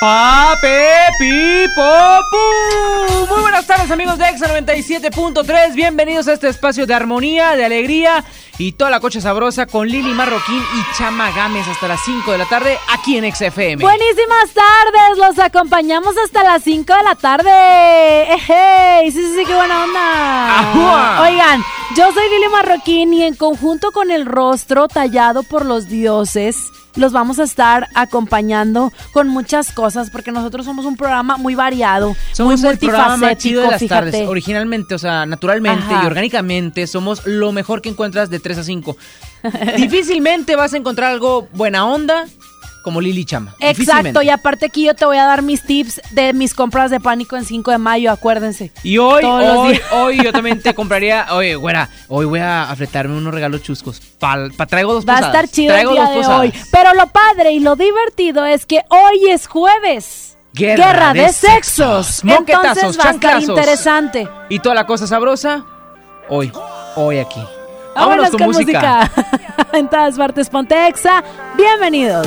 ¡Pape, Pipo, Muy buenas tardes amigos de Exa 97.3, bienvenidos a este espacio de armonía, de alegría y toda la coche sabrosa con Lili Marroquín y Chama Gámez hasta las 5 de la tarde aquí en XFM. Buenísimas tardes, los acompañamos hasta las 5 de la tarde. Sí, sí, sí, qué buena onda. Oigan, yo soy Lili Marroquín y en conjunto con el rostro tallado por los dioses los vamos a estar acompañando con muchas cosas porque nosotros somos un programa muy variado, somos muy el programa chido de las tardes. Originalmente, o sea, naturalmente y orgánicamente somos lo mejor que encuentras de 3 a 5. Difícilmente vas a encontrar algo buena onda, como Lili Chama. Exacto, y aparte aquí yo te voy a dar mis tips de mis compras de pánico en 5 de mayo, acuérdense. Y hoy, hoy, hoy yo también te compraría, oye, güera, hoy voy a afletarme unos regalos chuscos. Pa, traigo dos Va a estar chido el día de hoy. Pero lo padre y lo divertido es que hoy es jueves. Guerra, de, sexos. Entonces va a estar interesante. Y toda la cosa sabrosa, hoy, hoy aquí. Vámonos, con, música. en todas partes, Pontexa. Bienvenidos.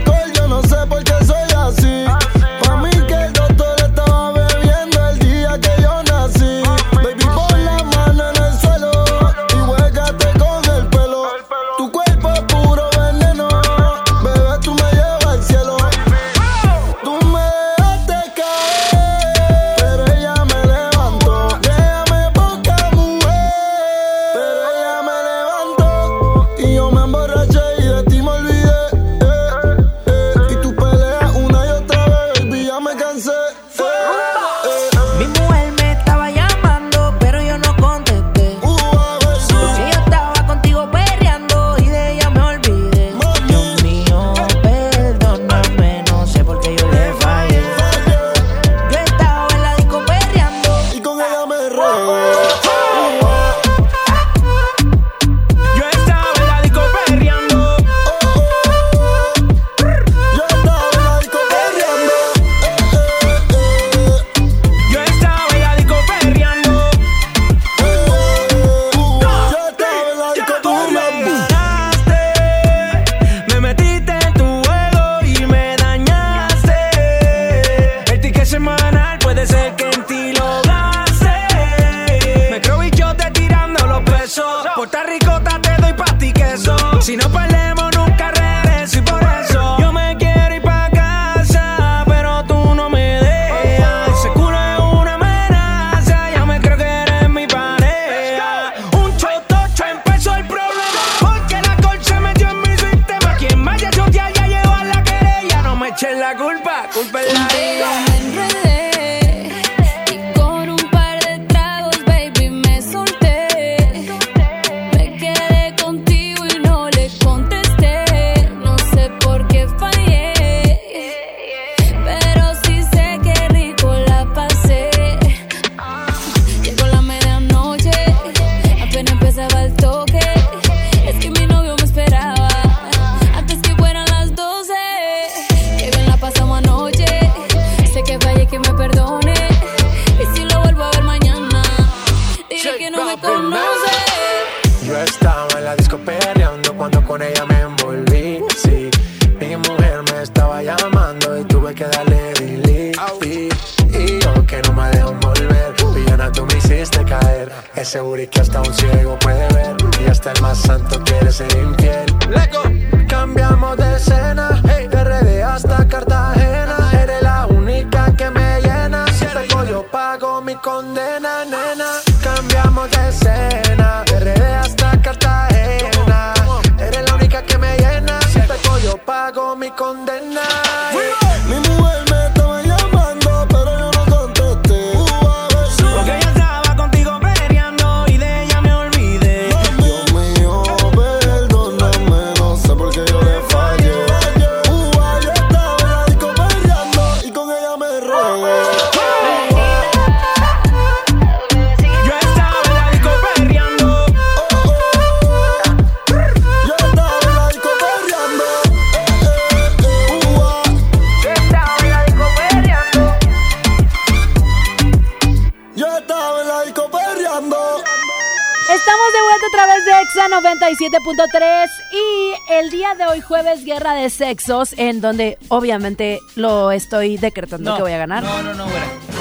En donde obviamente lo estoy decretando que voy a ganar. No, no, no,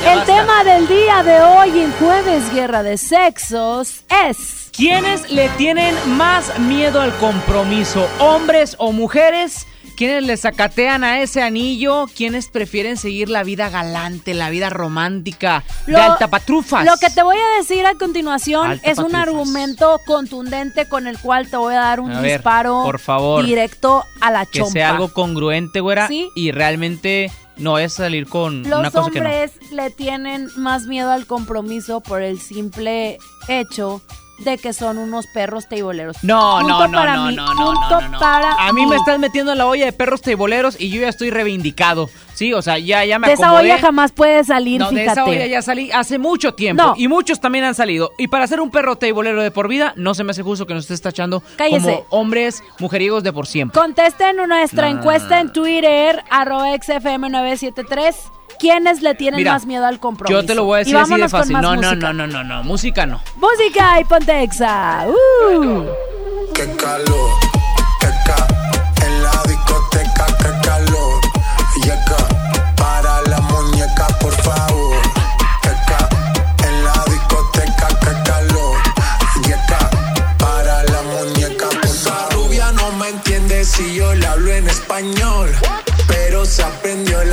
El tema del día de hoy en jueves Guerra de Sexos es ¿Quiénes le tienen más miedo al compromiso? ¿Hombres o mujeres? ¿Quiénes le sacatean a ese anillo? ¿Quiénes prefieren seguir la vida galante, la vida romántica lo, de altapatrufas? Lo que te voy a decir a continuación es un argumento contundente con el cual te voy a dar un disparo por favor, directo a la chompa. Que sea algo congruente, güera, y realmente no es salir con una cosa que no. Los hombres le tienen más miedo al compromiso por el simple hecho de que son unos perros teiboleros. No, no, no, no, no, no, no, A mí me estás metiendo en la olla de perros teiboleros y yo ya estoy reivindicado. Sí, o sea, ya, ya me De esa olla jamás puede salir, no, de esa olla ya salí hace mucho tiempo. Y muchos también han salido. Y para ser un perro teibolero de por vida, no se me hace justo que nos estés tachando como hombres mujeriegos de por siempre. Contesten nuestra encuesta en Twitter, arroba xfm973. ¿Quiénes le tienen más miedo al compromiso? Yo te lo voy a decir así de fácil. No, no, no, no, no, no, música no. Música y ponte exa. Uh. Qué calor, qué ca en la discoteca, qué calor. Yeca, para la muñeca, por favor. Qué ca en la discoteca, qué calor. Yeca, para la muñeca, por favor. rubia no me entiende si yo le hablo en español se aprendió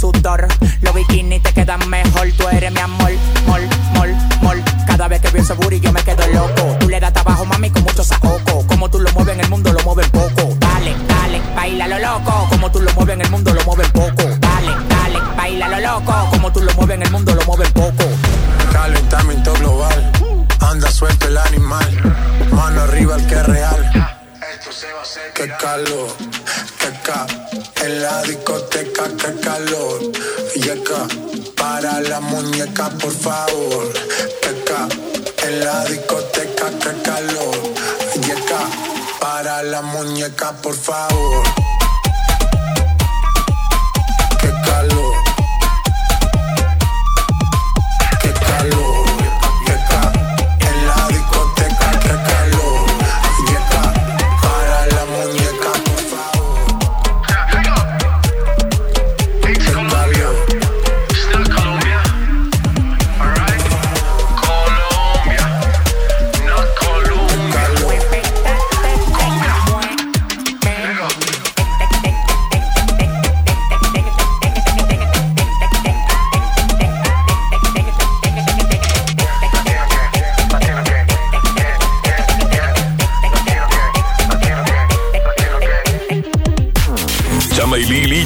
Los bikinis te quedan mejor, tú eres mi amor, mol, mol, mol. Cada vez que veo ese booty yo me quedo loco. Tú le das trabajo, mami, con mucho saoco. Como tú lo mueves en el mundo, lo mueves poco. Dale, dale, baila lo loco. Como tú lo mueves en el mundo, lo mueves poco. Dale, dale, baila lo loco. Como tú lo mueves en el mundo, lo mueves poco. Calentamiento global, anda suelto el animal. Mano arriba el que es real. Esto se va a hacer. Qué calor, qué ca en la discoteca, qué calor. Yeca, para la muñeca, por favor. Yeca, en la discoteca, qué calor. Yeca, para la muñeca, por favor.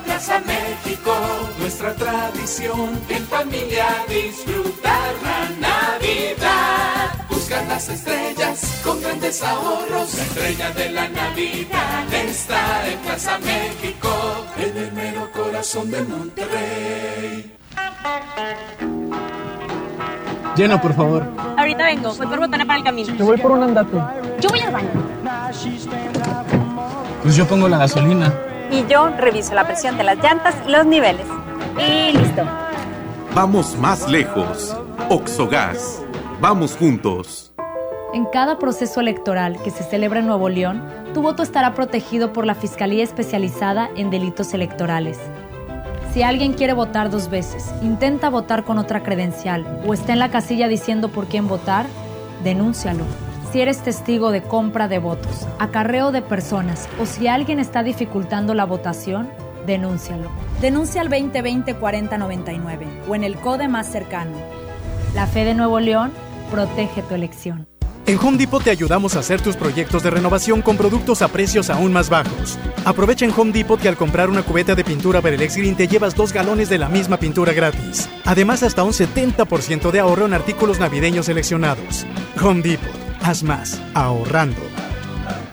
Plaza México. Nuestra tradición en familia disfrutar la Navidad. Buscar las estrellas con grandes ahorros. La estrella de la Navidad está en Plaza México, en el mero corazón de Monterrey. Llena, por favor. Ahorita vengo, voy por botana para el camino. Yo voy por un andate. Yo voy al baño. Pues yo pongo la gasolina. Y yo reviso la presión de las llantas y los niveles. Y listo. Vamos más lejos. Oxogas. Vamos juntos. En cada proceso electoral que se celebra en Nuevo León, tu voto estará protegido por la Fiscalía Especializada en Delitos Electorales. Si alguien quiere votar dos veces, intenta votar con otra credencial o está en la casilla diciendo por quién votar, denúncialo. Si eres testigo de compra de votos, acarreo de personas o si alguien está dificultando la votación, denúncialo. Denuncia al 2020-4099 o en el CODE más cercano. La fe de Nuevo León protege tu elección. En Home Depot te ayudamos a hacer tus proyectos de renovación con productos a precios aún más bajos. Aprovecha en Home Depot que al comprar una cubeta de pintura Berelex Green te llevas dos galones de la misma pintura gratis. Además, hasta un 70% de ahorro en artículos navideños seleccionados. Home Depot, haz más, ahorrando.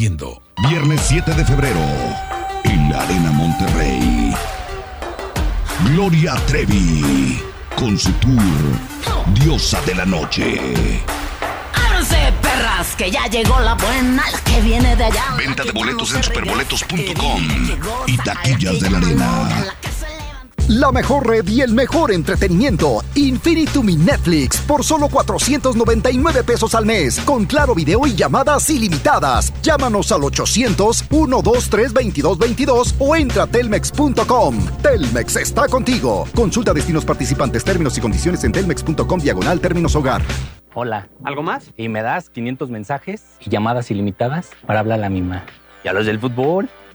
Viernes 7 de febrero, en la Arena Monterrey. Gloria Trevi, con su tour Diosa de la Noche. ¡Ábranse, perras! Que ya llegó la buena, la que viene de allá. Venta de boletos en superboletos.com y taquillas de la Arena. La mejor red y el mejor entretenimiento. Infinitum y Netflix por solo 499 pesos al mes. Con claro video y llamadas ilimitadas. Llámanos al 800-123-2222 o entra a telmex.com. Telmex está contigo. Consulta destinos participantes, términos y condiciones en telmex.com diagonal términos hogar. Hola. ¿Algo más? Y me das 500 mensajes y llamadas ilimitadas para hablar a la misma. ¿Y a los del fútbol?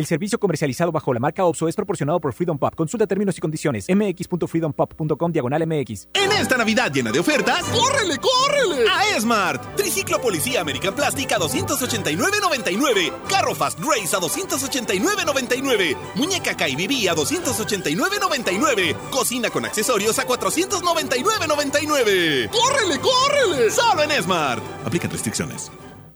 El servicio comercializado bajo la marca OPSO es proporcionado por Freedom Pop. Consulta términos y condiciones. mx.freedompop.com diagonal mx. En esta Navidad llena de ofertas, ¡córrele, córrele! A Esmart. Triciclo Policía American Plastic a 289.99. Carro Fast Race a 289.99. Muñeca KBB a 289.99. Cocina con accesorios a 499.99. ¡Córrele, córrele! Solo en Esmart. Aplican restricciones.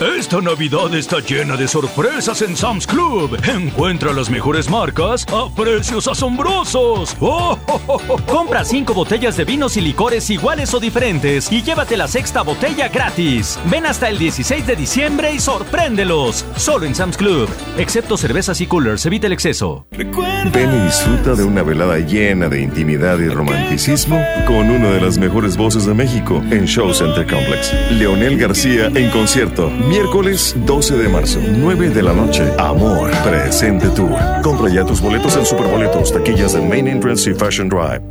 Esta Navidad está llena de sorpresas en Sam's Club. Encuentra las mejores marcas a precios asombrosos. ¡Oh, oh, oh, oh! Compra cinco botellas de vinos y licores iguales o diferentes y llévate la sexta botella gratis. Ven hasta el 16 de diciembre y sorpréndelos. Solo en Sam's Club. Excepto cervezas y coolers, evita el exceso. Ven y disfruta de una velada llena de intimidad y romanticismo con una de las mejores voces de México en Show Center Complex. Leonel García en concierto. Miércoles 12 de marzo, 9 de la noche. Amor, presente tour. Compra ya tus boletos en Superboletos, taquillas de Main Entrance y Fashion Drive.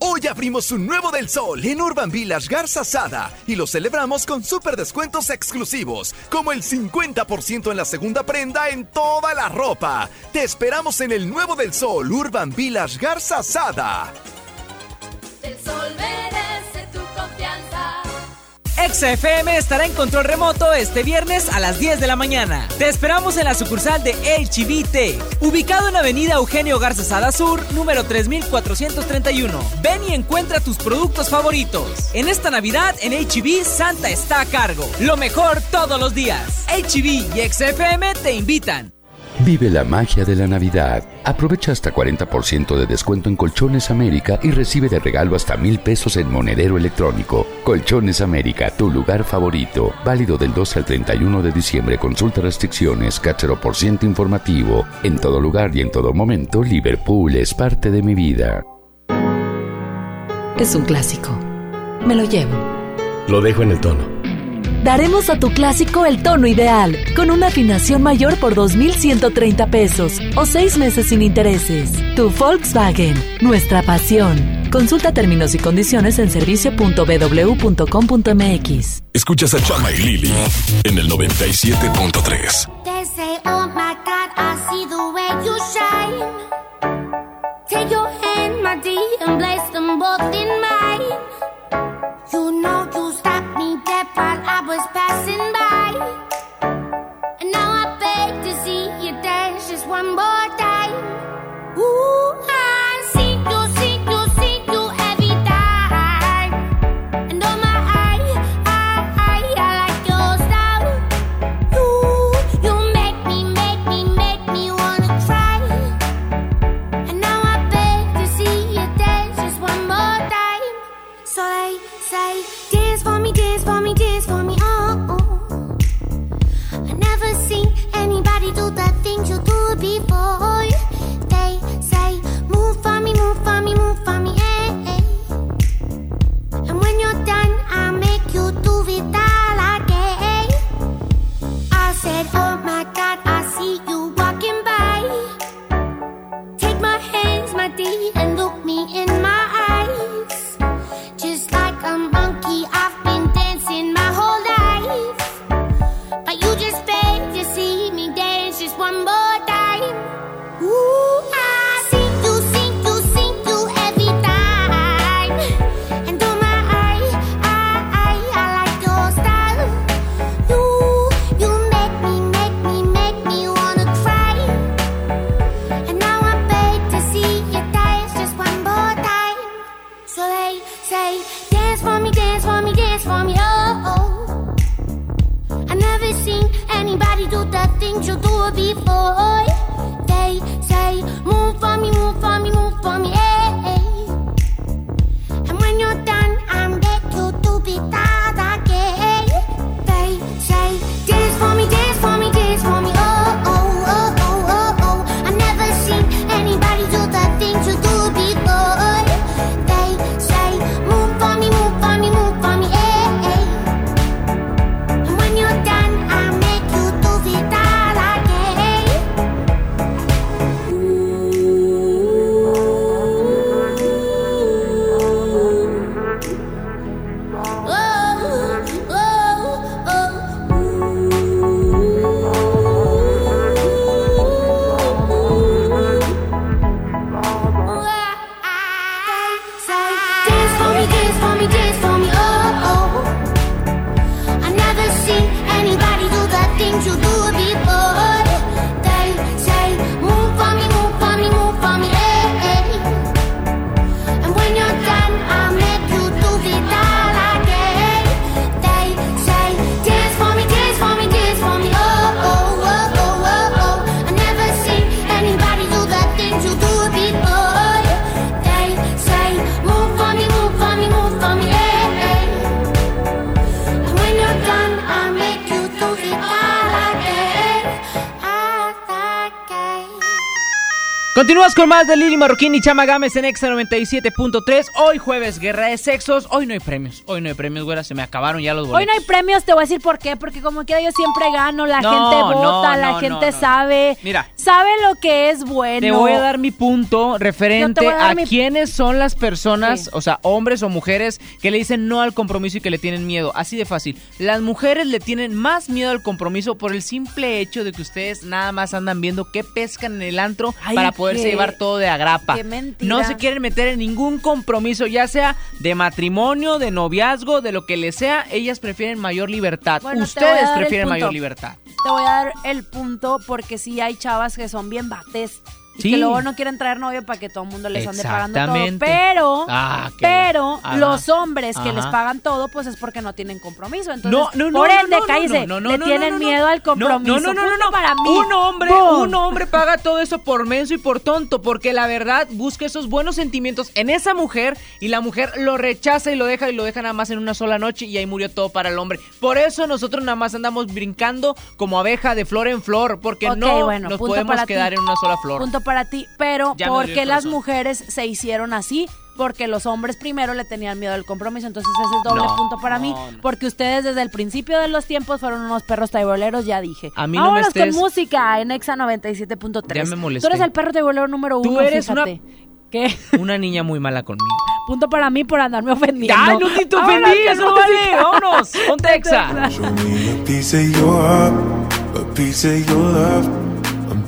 Hoy abrimos un nuevo del sol en Urban Village Garza Sada y lo celebramos con super descuentos exclusivos, como el 50% en la segunda prenda en toda la ropa. Te esperamos en el nuevo del sol Urban Village Garza Sada. El sol. XFM estará en control remoto este viernes a las 10 de la mañana. Te esperamos en la sucursal de HBT, ubicado en Avenida Eugenio Garza Sada Sur, número 3431. Ven y encuentra tus productos favoritos. En esta Navidad, en HB, Santa está a cargo. Lo mejor todos los días. HB y XFM te invitan. Vive la magia de la Navidad. Aprovecha hasta 40% de descuento en Colchones América y recibe de regalo hasta mil pesos en monedero electrónico. Colchones América, tu lugar favorito. Válido del 12 al 31 de diciembre. Consulta restricciones, cachero por ciento informativo. En todo lugar y en todo momento, Liverpool es parte de mi vida. Es un clásico. Me lo llevo. Lo dejo en el tono. Daremos a tu clásico el tono ideal, con una afinación mayor por 2.130 pesos o seis meses sin intereses. Tu Volkswagen, nuestra pasión. Consulta términos y condiciones en servicio.bw.com.mx. Escuchas a Chama y Lili en el 97.3. They say, oh my God, I see the way you shine. Take your hand, my dear, and place them both in con más de Lili Marroquín y Chama Gámez en Exa 97.3. Hoy jueves, guerra de sexos. Hoy no hay premios. Hoy no hay premios, güera. Se me acabaron ya los boletos. Hoy no hay premios, te voy a decir por qué. Porque como quiera yo siempre gano, la No, gente no, vota, la gente sabe. Mira. Sabe lo que es bueno. Te voy a dar mi punto referente a a, mi- quiénes son las personas, Sí. o sea, hombres o mujeres que le dicen no al compromiso y que le tienen miedo. Así de fácil. Las mujeres le tienen más miedo al compromiso por el simple hecho de que ustedes nada más andan viendo qué pescan en el antro Ay, para poderse qué- llevar todo de agrapa. qué mentira. No se quieren meter en ningún compromiso, ya sea de matrimonio, de noviazgo, de lo que les sea. Ellas prefieren mayor libertad. Bueno, ustedes prefieren mayor libertad. Te voy a dar el punto porque sí hay chavas que son bien bates. Y Sí. que luego no quieren traer novio para que todo el mundo les ande pagando todo. Pero, Ah, pero Ajá. los hombres que les pagan todo, pues es porque no tienen compromiso. Entonces, No, no, no, por ende, cállese, le tienen miedo al compromiso. No, no, no, no, para mí. Un hombre, ¡Bum! un hombre paga todo eso por menso y por tonto, porque la verdad busca esos buenos sentimientos en esa mujer y la mujer lo rechaza y lo deja y lo deja nada más en una sola noche y ahí murió todo para el hombre. Por eso nosotros nada más andamos brincando como abeja de flor en flor, porque no bueno, nos podemos quedar ti. en una sola flor. Punto para ti. Pero, Ya ¿por qué las mujeres se hicieron así? Porque los hombres primero le tenían miedo al compromiso. Entonces ese es doble No, punto para mí. no. Porque ustedes desde el principio de los tiempos fueron unos perros taiboleros, ya dije. A mí no me Vámonos estés- con música en Exa 97.3. Ya me molesté. Tú eres el perro taibolero número uno, Tú eres fíjate. ¿Qué? Una niña muy mala conmigo. Punto para mí por andarme ofendiendo. ¡Ay, no te Vámonos ofendí! ¡Eso vale! ¡Vámonos! ¡Ponte Exa! A piece of your heart, a piece of your love.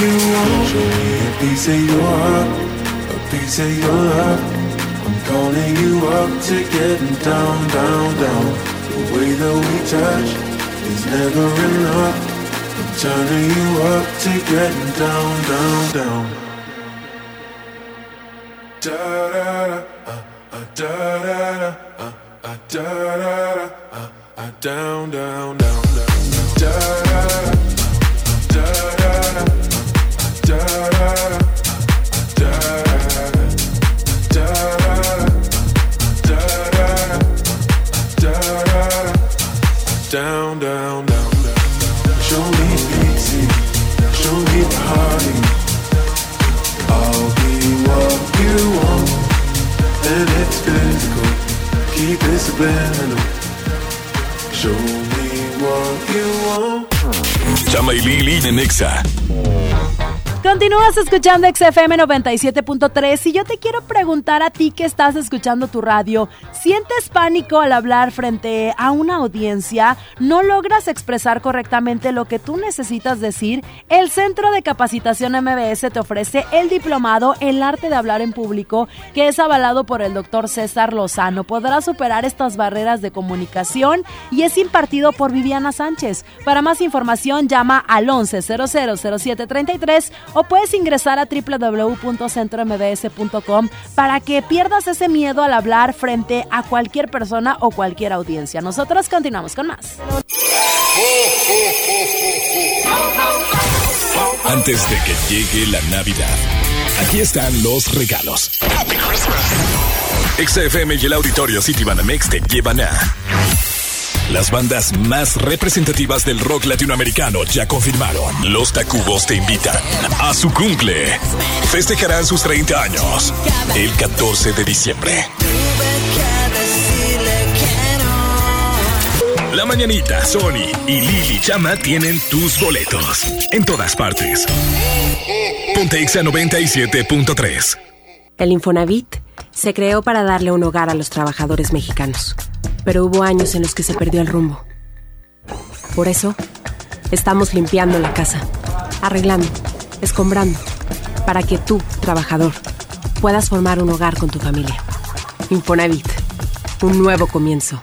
you want. Show me a piece of your heart, a piece of your love. I'm calling you up to getting down, down, down. The way that we touch is never enough. I'm turning you up to getting down, down, down. Da da da, uh, uh, da da da, uh, uh, da da da, uh, uh, down, down, down, down, down. Da da da. Da da da, Chama y Lili en Exa. Continúas escuchando XFM 97.3 y yo te quiero preguntar a ti que estás escuchando tu radio, ¿sientes pánico al hablar frente a una audiencia? ¿No logras expresar correctamente lo que tú necesitas decir? El Centro de Capacitación MBS te ofrece el diplomado El arte de hablar en público que es avalado por el doctor César Lozano. Podrás superar estas barreras de comunicación y es impartido por Viviana Sánchez. Para más información llama al 11000733 o puedes ingresar a www.centrombs.com para que pierdas ese miedo al hablar frente a cualquier persona o cualquier audiencia. Nosotros continuamos con más. Antes de que llegue la Navidad, aquí están los regalos. XFM y el auditorio City Banamex te llevan a Las bandas más representativas del rock latinoamericano ya confirmaron. Los Tacubos te invitan a su cumple. Festejarán sus 30 años el 14 de diciembre. La Mañanita, Sony y Lili Chama tienen tus boletos. En todas partes. Pontexa 97.3. El Infonavit se creó para darle un hogar a los trabajadores mexicanos, pero hubo años en los que se perdió el rumbo. Por eso, estamos limpiando la casa, arreglando, escombrando, para que tú, trabajador, puedas formar un hogar con tu familia. Infonavit, un nuevo comienzo.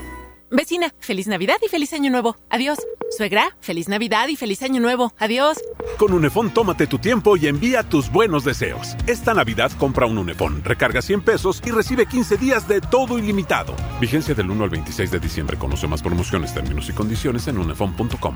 Vecina, feliz Navidad y feliz Año Nuevo. Adiós. Suegra, feliz Navidad y feliz Año Nuevo. Adiós. Con Unefón tómate tu tiempo y envía tus buenos deseos. Esta Navidad compra un Unefón, recarga 100 pesos y recibe 15 días de todo ilimitado. Vigencia del 1 al 26 de diciembre. Conoce más promociones, términos y condiciones en unefón.com.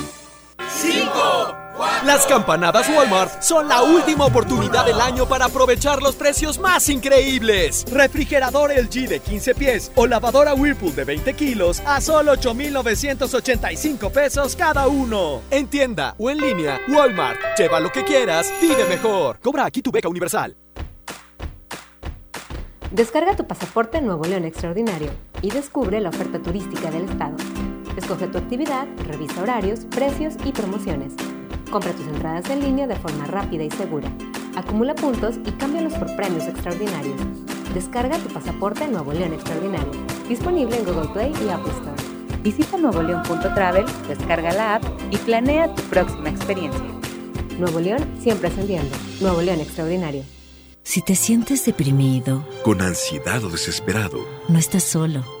5. Las campanadas Walmart son la última oportunidad del año para aprovechar los precios más increíbles. Refrigerador LG de 15 pies o lavadora Whirlpool de 20 kilos a solo 8,985 pesos cada uno. En tienda o en línea, Walmart. Lleva lo que quieras, vive mejor. Cobra aquí tu beca universal. Descarga tu pasaporte Nuevo León Extraordinario y descubre la oferta turística del estado. Escoge tu actividad, revisa horarios, precios y promociones. Compra tus entradas en línea de forma rápida y segura. Acumula puntos y cámbialos por premios extraordinarios. Descarga tu pasaporte Nuevo León Extraordinario. Disponible en Google Play y Apple Store. Visita nuevoleón.travel, descarga la app y planea tu próxima experiencia. Nuevo León siempre ascendiendo. Nuevo León Extraordinario. Si te sientes deprimido, Con ansiedad o desesperado, no estás solo.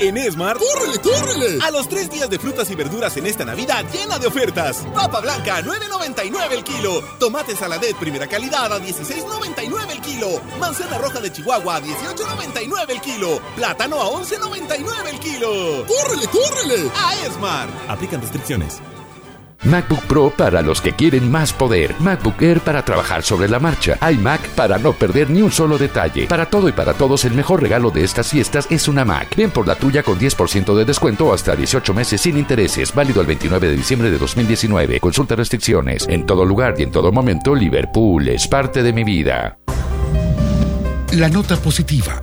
En Esmart, ¡córrele, córrele! A los tres días de frutas y verduras en esta Navidad llena de ofertas. Papa blanca, 9.99 el kilo. Tomate saladet primera calidad a 16.99 el kilo. Manzana roja de Chihuahua a 18.99 el kilo. Plátano a 11.99 el kilo. ¡Córrele, córrele! A Esmart. Aplican restricciones. MacBook Pro para los que quieren más poder. MacBook Air para trabajar sobre la marcha. iMac para no perder ni un solo detalle. Para todo y para todos, el mejor regalo de estas fiestas es una Mac. Ven por la tuya con 10% de descuento hasta 18 meses sin intereses. Válido el 29 de diciembre de 2019. Consulta restricciones. En todo lugar y en todo momento, Liverpool es parte de mi vida. La nota positiva.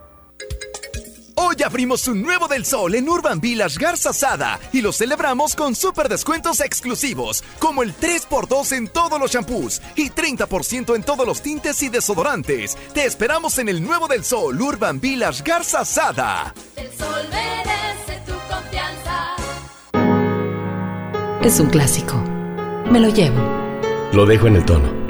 Hoy Ya abrimos un nuevo del sol en Urban Village Garza Sada y lo celebramos con super descuentos exclusivos, como el 3x2 en todos los shampoos y 30% en todos los tintes y desodorantes. Te esperamos en el nuevo del sol Urban Village Garza Sada. El sol merece tu confianza. Es un clásico. Me lo llevo. Lo dejo en el tono.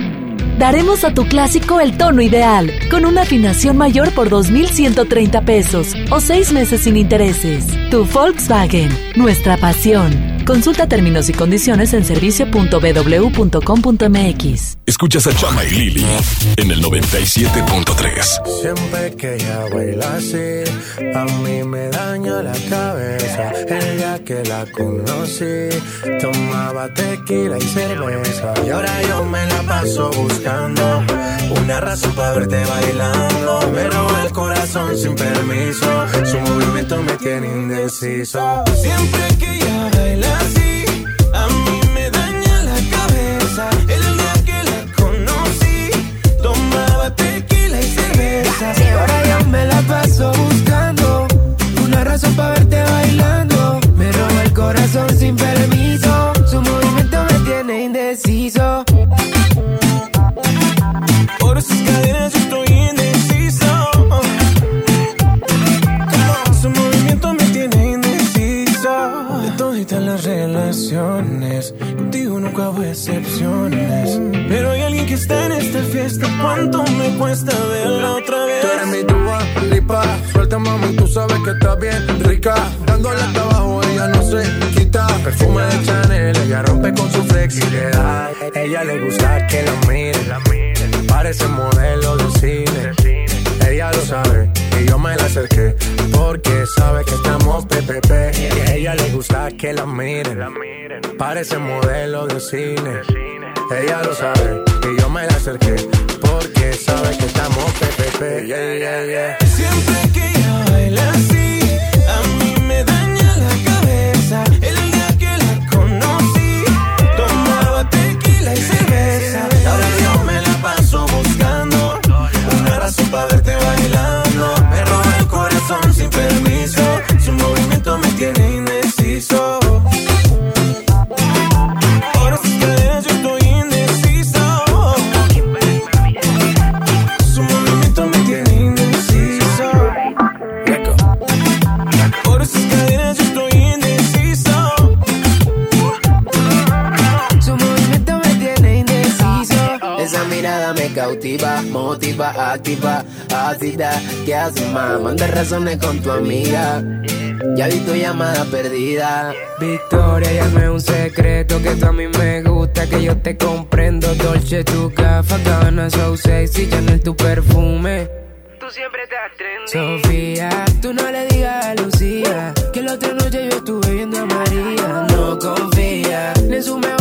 Daremos a tu clásico el tono ideal, con una afinación mayor por 2.130 pesos o seis meses sin intereses. Tu Volkswagen, nuestra pasión. Consulta términos y condiciones en servicio.bw.com.mx. Escuchas a Chama y Lili en el 97.3. Siempre que ella baila así, a mí me daña la cabeza. El día que la conocí, tomaba tequila y cerveza. Y ahora yo me la paso buscando una razón para verte bailando. Me roba el corazón sin permiso, su movimiento me tiene indeciso. Siempre que ella baila así, a mí me daña la cabeza. El día que la conocí, tomaba tequila y cerveza. Y ahora yo me la paso buscando una razón para verte bailando. Me roba el corazón sin permiso, su movimiento me tiene indeciso. Por sus cadenas contigo nunca hubo excepciones. Pero hay alguien que está en esta fiesta. ¿Cuánto me cuesta verla otra vez? Tú eres mi tuba, lipa. Suelta, mami, tú sabes que está bien rica. Dándole hasta abajo, ella no se quita. Perfume de Chanel, ella rompe con su flexibilidad. Ella le gusta que la miren. Parece modelo de cine. Ella lo sabe y yo me la acerqué. Porque sabe que estamos PPP. Y a ella le gusta que la miren. Parece modelo de cine. Ella lo sabe y yo me la acerqué. Porque sabe que estamos PPP. Yeah, yeah, yeah. Siempre que ella baila así, a mí me daña la cabeza. El día que la conocí, tomaba tequila y cerveza. Ahora yo me la paso buscando una razón para verte bailando. Me roba el corazón sin permiso, su movimiento me tiene motiva, activa, ácida. ¿Qué haces, más? Manda razones con tu amiga. Ya vi tu llamada perdida. Victoria, llame un secreto que tú a mí me gusta, que yo te comprendo. Dolce, tu gafa, cabana, so sexy, Chanel, tu perfume. Tú siempre estás trendy. Sofía, tú no le digas a Lucía que la otra noche yo estuve viendo a María. No confía ni en su mejor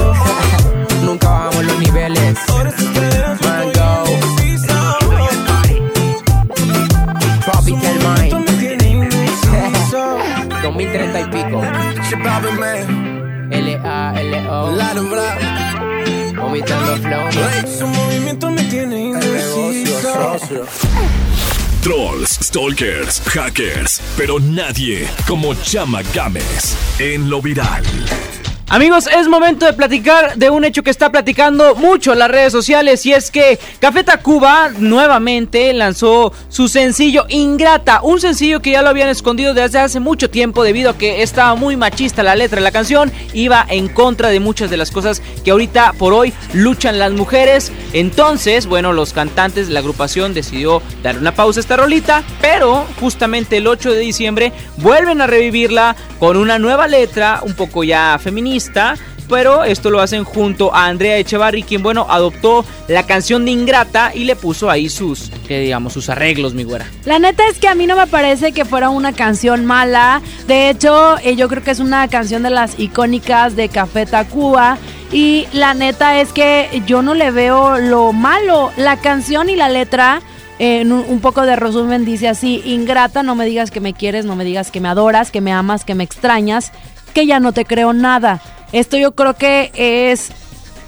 L-A-L-O. Vomitando flow. Su movimiento me tiene indeciso. Trolls, stalkers, hackers, pero nadie como Chama Games en lo viral. Amigos, es momento de platicar de un hecho que está platicando mucho en las redes sociales y es que Café Tacuba nuevamente lanzó su sencillo Ingrata, un sencillo que ya lo habían escondido desde hace mucho tiempo debido a que estaba muy machista la letra de la canción, iba en contra de muchas de las cosas que ahorita por hoy luchan las mujeres. Entonces, bueno, los cantantes la agrupación decidió dar una pausa a esta rolita, pero justamente el 8 de diciembre vuelven a revivirla con una nueva letra, un poco ya feminista pero esto lo hacen junto a Andrea Echevarri, quien bueno adoptó la canción de Ingrata y le puso ahí sus, que digamos, sus arreglos, mi güera. La neta es que a mí no me parece que fuera una canción mala. De hecho, eh, yo creo que es una canción de las icónicas de Café Tacuba. Y la neta es que yo no le veo lo malo. La canción y la letra, en un, poco de resumen, dice así, ingrata, no me digas que me quieres, no me digas que me adoras, que me amas, que me extrañas, que ya no te creo nada. Esto yo creo que es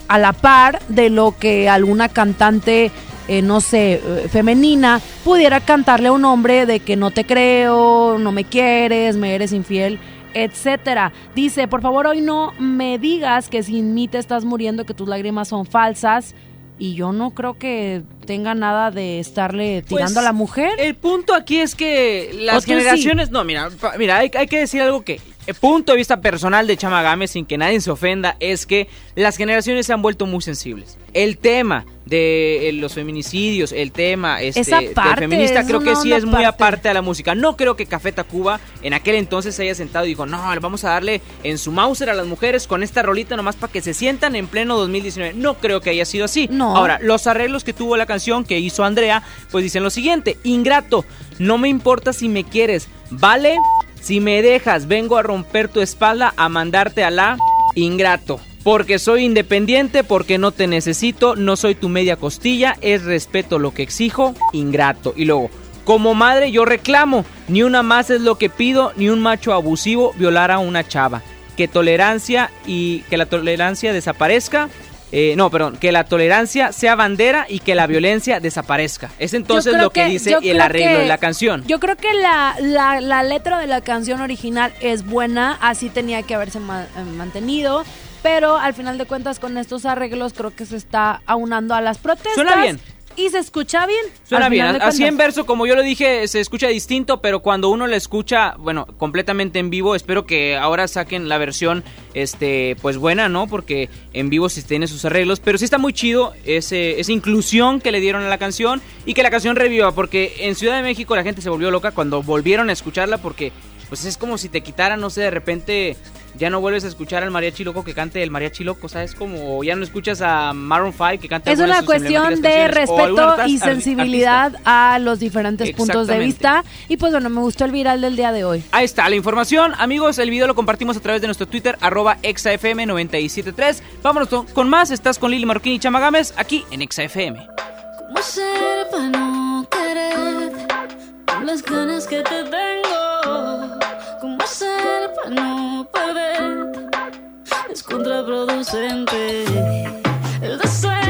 a la par de lo que alguna cantante, eh, no sé, eh, femenina, pudiera cantarle a un hombre de que no te creo, no me quieres, me eres infiel etcétera. Dice, por favor, hoy no me digas que sin mí te estás muriendo, que tus lágrimas son falsas. Y yo no creo que tenga nada de estarle tirando a la pues, mujer. El punto aquí es que las generaciones. No, mira, mira, hay, hay, que decir algo que. El punto de vista personal de Chamagame, sin que nadie se ofenda, es que las generaciones se han vuelto muy sensibles. El tema de eh, los feminicidios, el tema este, feminista, creo que sí es muy aparte de la música. No creo que Café Tacuba en aquel entonces se haya sentado y dijo, no, vamos a darle en su Mauser a las mujeres con esta rolita nomás para que se sientan en pleno 2019. No creo que haya sido así. No. Ahora, los arreglos que tuvo la canción que hizo Andrea, pues dicen lo siguiente, ingrato, no me importa si me quieres, ¿vale? Si me dejas, vengo a romper tu espalda a mandarte a la ingrato. Porque soy independiente, porque no te necesito, no soy tu media costilla, es respeto lo que exijo, ingrato. Y luego, como madre yo reclamo, ni una más es lo que pido, ni un macho abusivo violar a una chava. Que tolerancia y que la tolerancia desaparezca. Eh, no, perdón, que la tolerancia sea bandera y que la violencia desaparezca. Es entonces lo que, dice el arreglo de la canción. Yo creo que la, la, letra de la canción original es buena, así tenía que haberse eh, mantenido pero al final de cuentas con estos arreglos creo que se está aunando a las protestas. Suena bien. Y se escucha bien. Suena bien. Así en verso, como yo lo dije, se escucha distinto, pero cuando uno la escucha, bueno, completamente en vivo, espero que ahora saquen la versión, este, pues buena, ¿no? Porque en vivo sí tiene sus arreglos, pero sí está muy chido ese, esa inclusión que le dieron a la canción y que la canción reviva, porque en Ciudad de México la gente se volvió loca cuando volvieron a escucharla porque, pues es como si te quitaran, no sé, de repente ya no vuelves a escuchar al mariachi loco que cante el mariachi loco, ¿sabes? Como ya no escuchas a Maroon 5 que cante Es una cuestión de respeto y sensibilidad a los diferentes puntos de vista. Y pues bueno, me gustó el viral del día de hoy. Ahí está la información. Amigos, el video lo compartimos a través de nuestro Twitter, arroba exafm973. Vámonos con más. Estás con Lili Marroquín y Chamagames aquí en ExaFM. ¿Cómo ser para no querer las ganas que te tengo? ¿Cómo hacer para no perder? Es contraproducente el deseo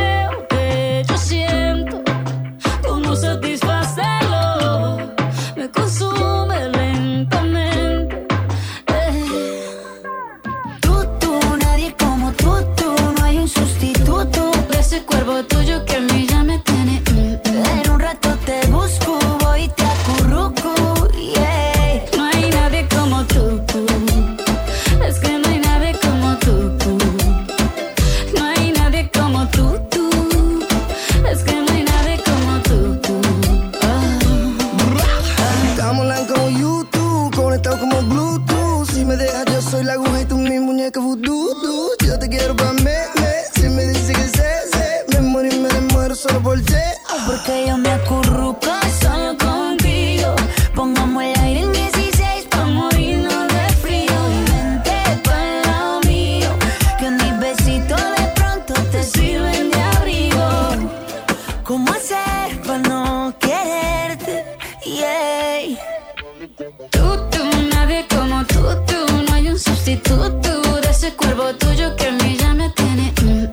Porque yo me acurruco solo contigo. Pongamos el aire en 16 pa' morirnos de frío. Y vente para lado mío. Que mis besitos de pronto te sirven de abrigo. ¿Cómo hacer para no quererte? Yeah. Tú, nadie como tú, tú. No hay un sustituto de ese cuerpo tuyo que me feeling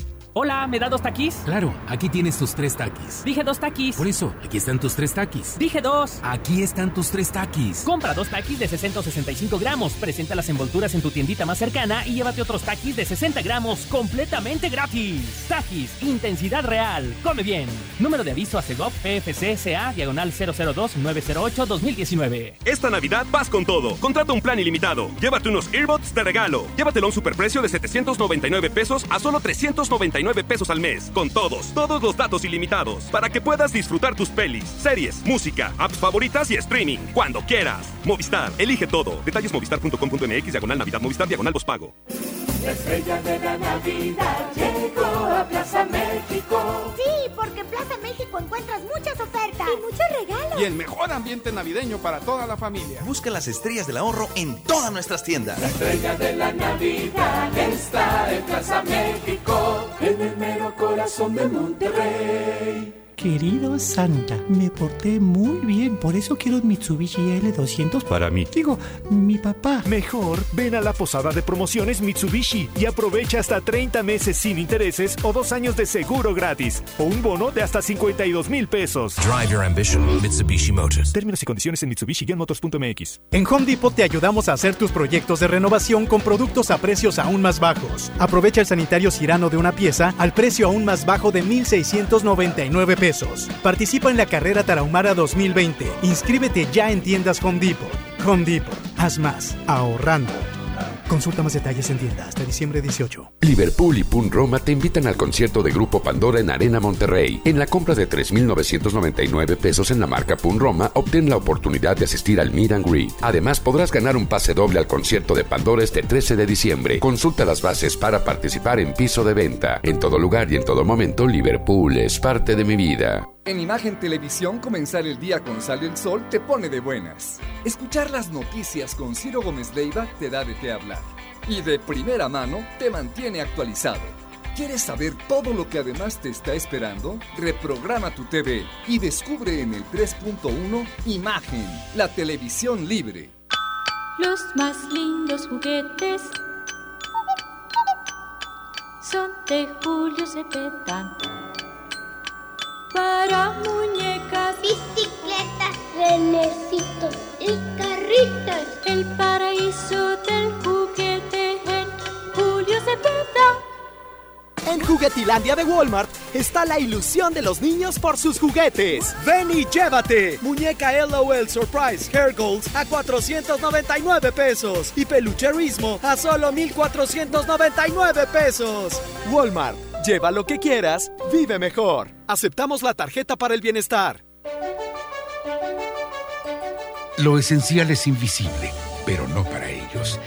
Hola, ¿me da dos taquis? Claro, aquí tienes tus tres taquis. Dije dos taquis. Por eso, aquí están tus tres taquis. Dije dos. Aquí están tus tres taquis. Compra dos taquis de 665 gramos, presenta las envolturas en tu tiendita más cercana y llévate otros taquis de 60 gramos completamente gratis. Taquis, intensidad real. Come bien. Número de aviso a CEGOP PFCSA, diagonal 002-908-2019. Esta Navidad vas con todo. Contrata un plan ilimitado. Llévate unos earbuds de regalo. Llévatelo a un superprecio de 799 pesos a solo 399 pesos al mes. Con todos, todos los datos ilimitados. Para que puedas disfrutar tus pelis, series, música, apps favoritas y streaming. Cuando quieras. Movistar, elige todo. Detalles movistar.com.mx, diagonal Navidad, Movistar, diagonal pago. La estrella de la Navidad llegó a Plaza México. Sí, porque en Plaza México encuentras muchas ofertas y muchos regalos. Y el mejor ambiente navideño para toda la familia. Busca las estrellas del ahorro en todas nuestras tiendas. La estrella de la Navidad está en Plaza México, en el mero corazón de Monterrey. Querido Santa, me porté muy bien, por eso quiero un Mitsubishi L200 para mí. Digo, mi papá. Mejor, ven a la posada de promociones Mitsubishi y aprovecha hasta 30 meses sin intereses o dos años de seguro gratis o un bono de hasta 52 mil pesos. Drive your ambition, Mitsubishi Motors. Términos y condiciones en Mitsubishi-motors.mx. En Home Depot te ayudamos a hacer tus proyectos de renovación con productos a precios aún más bajos. Aprovecha el sanitario Cirano de una pieza al precio aún más bajo de 1,699 pesos. Participa en la carrera Tarahumara 2020. Inscríbete ya en tiendas Home Depot. Home Depot. Haz más. Ahorrando. Consulta más detalles en tienda hasta diciembre 18. Liverpool y Pun Roma te invitan al concierto de Grupo Pandora en Arena Monterrey. En la compra de 3.999 pesos en la marca Pun Roma, obtén la oportunidad de asistir al Meet and Greet. Además, podrás ganar un pase doble al concierto de Pandora este 13 de diciembre. Consulta las bases para participar en piso de venta. En todo lugar y en todo momento, Liverpool es parte de mi vida. En Imagen Televisión, comenzar el día con Sale el Sol te pone de buenas. Escuchar las noticias con Ciro Gómez Leiva te da de qué hablar. Y de primera mano te mantiene actualizado. ¿Quieres saber todo lo que además te está esperando? Reprograma tu TV y descubre en el 3.1 Imagen, la televisión libre. Los más lindos juguetes son de Julio Cepeda. Para muñecas, bicicletas, renecitos y carritos. El paraíso del juguete en Julio Cepeda. En Juguetilandia de Walmart está la ilusión de los niños por sus juguetes. Ven y llévate. Muñeca LOL Surprise Hair Goals a 499 pesos. Y pelucherismo a solo 1499 pesos. Walmart. Lleva lo que quieras, vive mejor. Aceptamos la tarjeta para el bienestar. Lo esencial es invisible, pero no para ellos.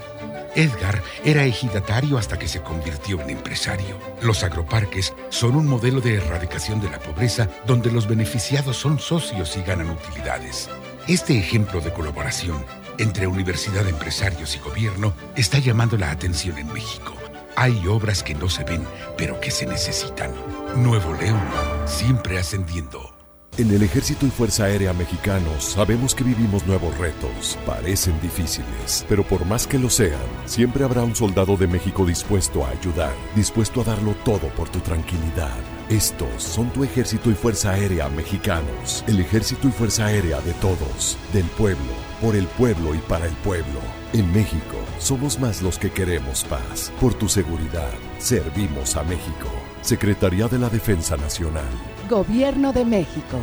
Edgar era ejidatario hasta que se convirtió en empresario. Los agroparques son un modelo de erradicación de la pobreza donde los beneficiados son socios y ganan utilidades. Este ejemplo de colaboración entre universidad, empresarios y gobierno está llamando la atención en México. Hay obras que no se ven, pero que se necesitan. Nuevo León, siempre ascendiendo. En el Ejército y Fuerza Aérea Mexicanos sabemos que vivimos nuevos retos. Parecen difíciles, pero por más que lo sean, siempre habrá un soldado de México dispuesto a ayudar, dispuesto a darlo todo por tu tranquilidad. Estos son tu Ejército y Fuerza Aérea Mexicanos. El Ejército y Fuerza Aérea de todos, del pueblo, por el pueblo y para el pueblo. En México somos más los que queremos paz. Por tu seguridad, servimos a México. Secretaría de la Defensa Nacional. Gobierno de México.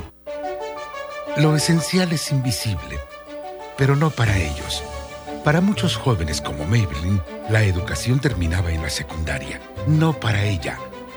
Lo esencial es invisible, pero no para ellos. Para muchos jóvenes como Maybelline, la educación terminaba en la secundaria. No para ella.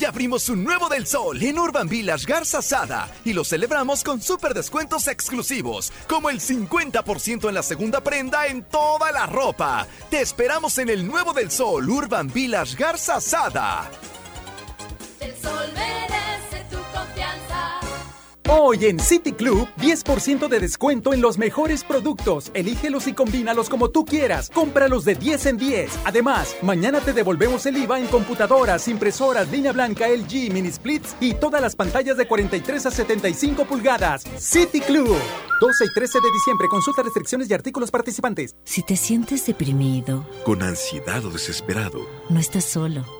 Ya abrimos un nuevo del sol en Urban Village Garza Sada y lo celebramos con super descuentos exclusivos, como el 50% en la segunda prenda en toda la ropa. Te esperamos en el nuevo del sol Urban Village Garza Sada. El sol Hoy en City Club, 10% de descuento en los mejores productos. Elígelos y combínalos como tú quieras. Cómpralos de 10 en 10. Además, mañana te devolvemos el IVA en computadoras, impresoras, línea blanca, LG, mini splits y todas las pantallas de 43 a 75 pulgadas. City Club. 12 y 13 de diciembre. Consulta restricciones y artículos participantes. Si te sientes deprimido, con ansiedad o desesperado, no estás solo.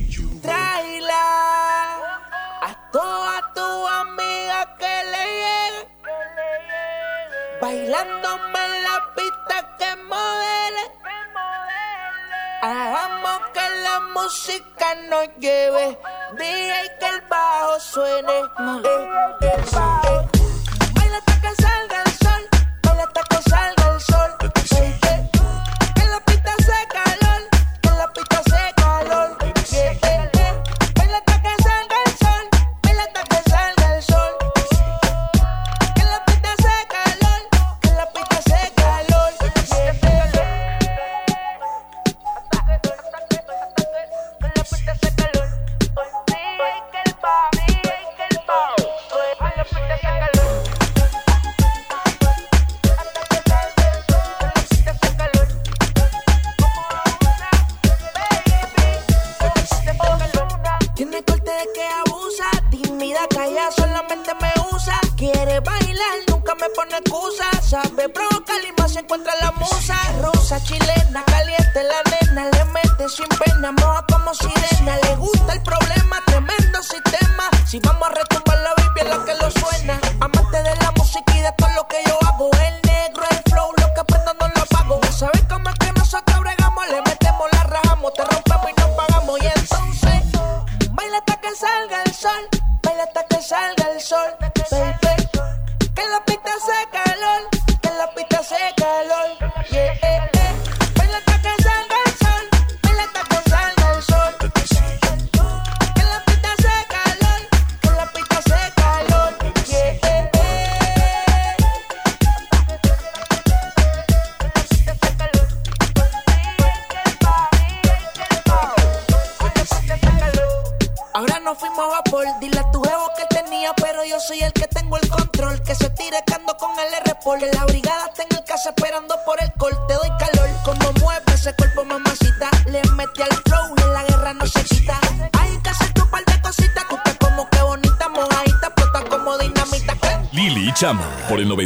Toda tu amiga que le llegue, bailándome en la pista que modele. Hagamos que la música nos lleve, DJ que el bajo suene, eh, el bajo.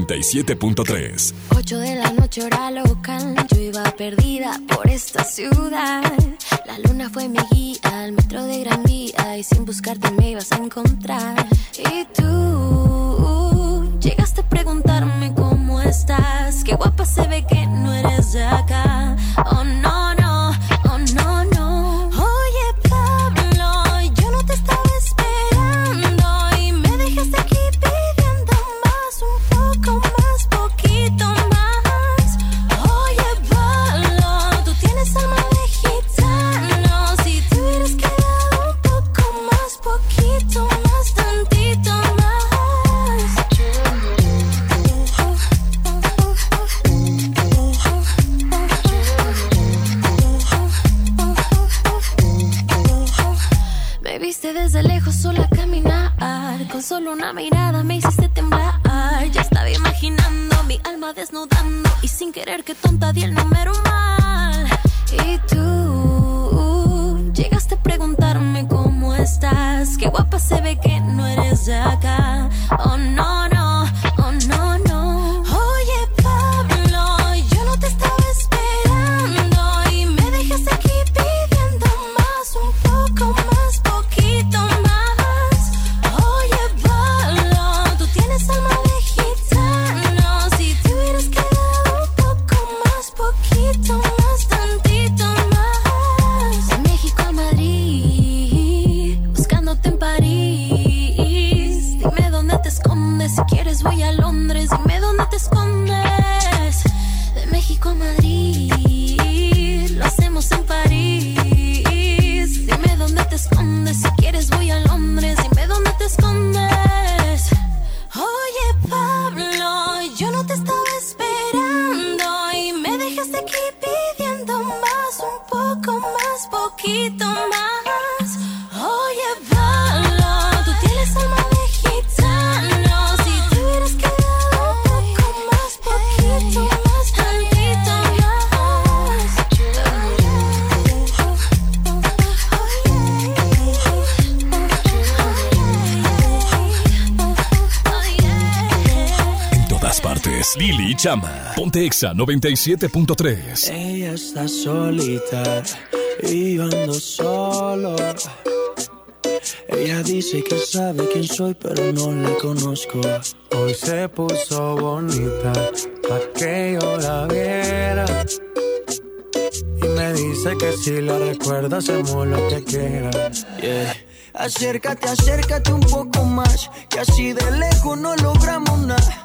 97.3. Ponte Exa 97.3. Ella está solita y yo ando solo. Ella dice que sabe quién soy, pero no la conozco. Hoy se puso bonita pa' que yo la viera. Y me dice que si la recuerda hacemos lo que quiera. Yeah. Acércate, acércate un poco más, que así de lejos no logramos nada.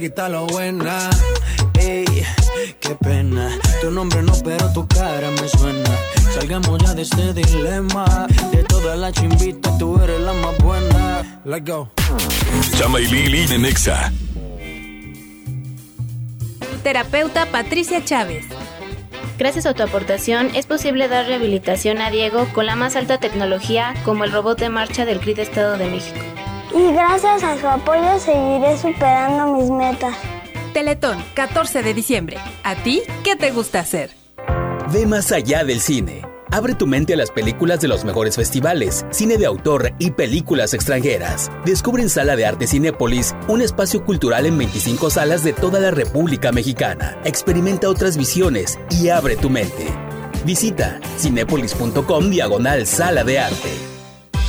Quita lo buena. Ey, qué pena. Tu nombre no, pero tu cara me suena. Salgamos ya de este dilema. De todas las chimbitas, tú eres la más buena. Let's go. Chama y Lili en Exa. Terapeuta Patricia Chávez. Gracias a tu aportación es posible dar rehabilitación a Diego con la más alta tecnología como el robot de marcha del CRID Estado de México. Y gracias a su apoyo seguiré superando mis metas. Teletón, 14 de diciembre. ¿A ti qué te gusta hacer? Ve más allá del cine. Abre tu mente a las películas de los mejores festivales, cine de autor y películas extranjeras. Descubre en Sala de Arte Cinépolis un espacio cultural en 25 salas de toda la República Mexicana. Experimenta otras visiones y abre tu mente. Visita cinépolis.com diagonal Sala de Arte.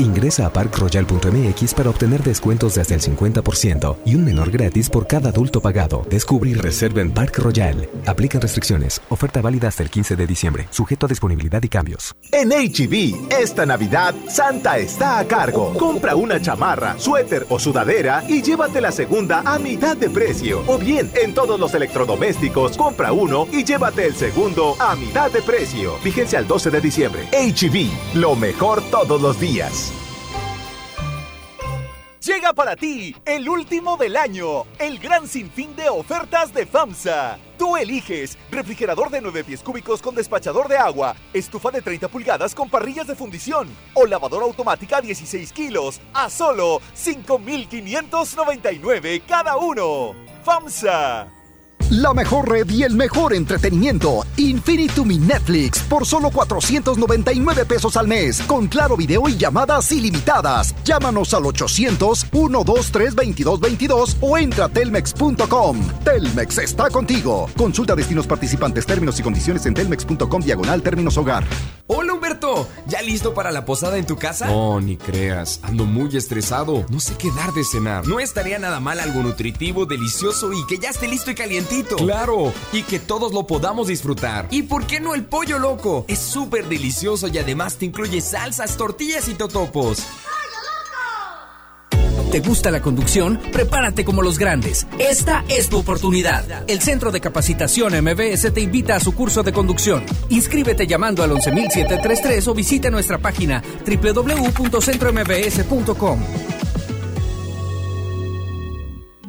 Ingresa a parkroyal.mx para obtener descuentos desde el 50% y un menor gratis por cada adulto pagado. Descubre y reserva en Park Royal. Aplican restricciones. Oferta válida hasta el 15 de diciembre. Sujeto a disponibilidad y cambios. En HB, e esta Navidad, Santa está a cargo. Compra una chamarra, suéter o sudadera y llévate la segunda a mitad de precio. O bien, en todos los electrodomésticos, compra uno y llévate el segundo a mitad de precio. Vigencia al 12 de diciembre. HB, e lo mejor todos los días. Llega para ti el último del año, el gran sinfín de ofertas de FAMSA. Tú eliges refrigerador de 9 pies cúbicos con despachador de agua, estufa de 30 pulgadas con parrillas de fundición o lavadora automática 16 kilos a solo 5,599 cada uno. FAMSA. La mejor red y el mejor entretenimiento. Infinitum Netflix por solo 499 pesos al mes. Con claro video y llamadas ilimitadas. Llámanos al 800-123-2222 o entra a telmex.com. Telmex está contigo. Consulta destinos participantes, términos y condiciones en telmex.com diagonal términos hogar. Hola Humberto, ¿ya listo para la posada en tu casa? No, ni creas. Ando muy estresado. No sé qué dar de cenar. No estaría nada mal algo nutritivo, delicioso y que ya esté listo y calientito. Claro, y que todos lo podamos disfrutar. ¿Y por qué no el pollo loco? Es súper delicioso y además te incluye salsas, tortillas y totopos. ¿Te gusta la conducción? Prepárate como los grandes. Esta es tu oportunidad. El Centro de Capacitación MBS te invita a su curso de conducción. Inscríbete llamando al 11733 o visita nuestra página www.centrombs.com.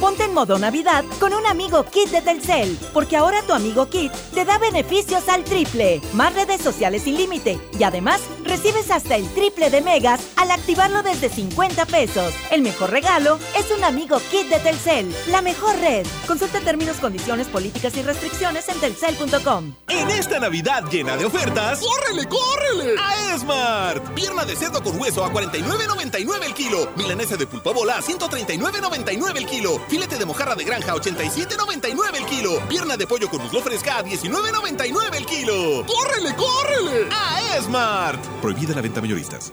Ponte en modo Navidad con un amigo Kit de Telcel, porque ahora tu amigo Kit te da beneficios al triple, más redes sociales sin límite y además recibes hasta el triple de megas al activarlo desde 50 pesos. El mejor regalo es un amigo Kit de Telcel, la mejor red. Consulta términos, condiciones, políticas y restricciones en telcel.com. En esta Navidad llena de ofertas, ¡córrele, córrele! A Esmart. Pierna de cerdo con hueso a 49.99 el kilo. Milanesa de pulpa bola a 139.99 el kilo. Filete de mojarra de granja 87.99 el kilo. Pierna de pollo con muslo fresca a 19.99 el kilo. ¡Córrele, córrele! A Esmart. Prohibida la venta mayoristas.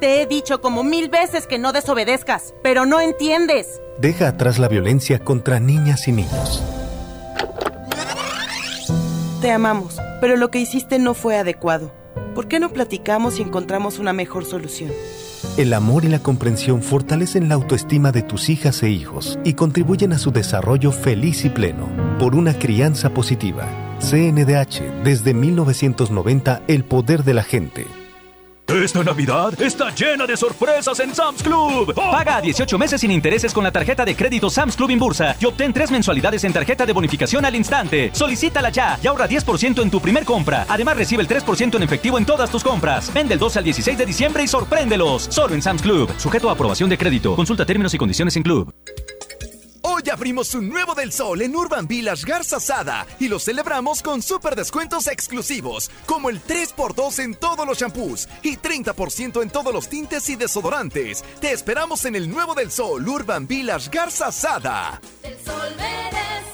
Te he dicho como mil veces que no desobedezcas, pero no entiendes. Deja atrás la violencia contra niñas y niños. Te amamos, pero lo que hiciste no fue adecuado. ¿Por qué no platicamos y encontramos una mejor solución? El amor y la comprensión fortalecen la autoestima de tus hijas e hijos y contribuyen a su desarrollo feliz y pleno. Por una crianza positiva. CNDH, desde 1990, el poder de la gente. Esta Navidad está llena de sorpresas en Sam's Club. Paga 18 meses sin intereses con la tarjeta de crédito Sam's Club Inbursa y obtén tres mensualidades en tarjeta de bonificación al instante. Solicítala ya y ahorra 10% en tu primer compra. Además, recibe el 3% en efectivo en todas tus compras. Vende el 12 al 16 de diciembre y sorpréndelos. Solo en Sam's Club. Sujeto a aprobación de crédito. Consulta términos y condiciones en Club. Hoy abrimos un nuevo del sol en Urban Village Garza Sada y lo celebramos con super descuentos exclusivos, como el 3x2 en todos los shampoos y 30% en todos los tintes y desodorantes. Te esperamos en el nuevo del sol Urban Village Garza Sada. El sol merece.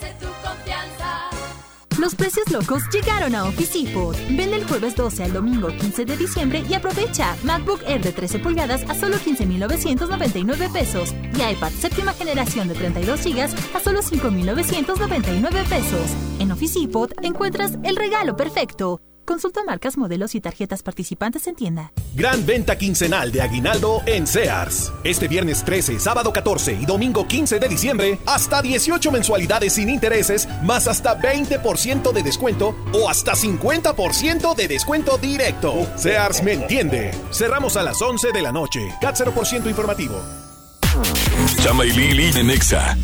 Los precios locos llegaron a Office Depot. Vende el jueves 12 al domingo 15 de diciembre y aprovecha MacBook Air de 13 pulgadas a solo 15,999 pesos y iPad séptima generación de 32 GB a solo 5,999 pesos. En Office Depot encuentras el regalo perfecto. Consulta marcas, modelos y tarjetas participantes en tienda. Gran venta quincenal de aguinaldo en Sears. Este viernes 13, sábado 14 y domingo 15 de diciembre, hasta 18 mensualidades sin intereses, más hasta 20% de descuento o hasta 50% de descuento directo. Sears me entiende. Cerramos a las 11 de la noche. CAT 0% informativo. Chama y Lili de Nexa.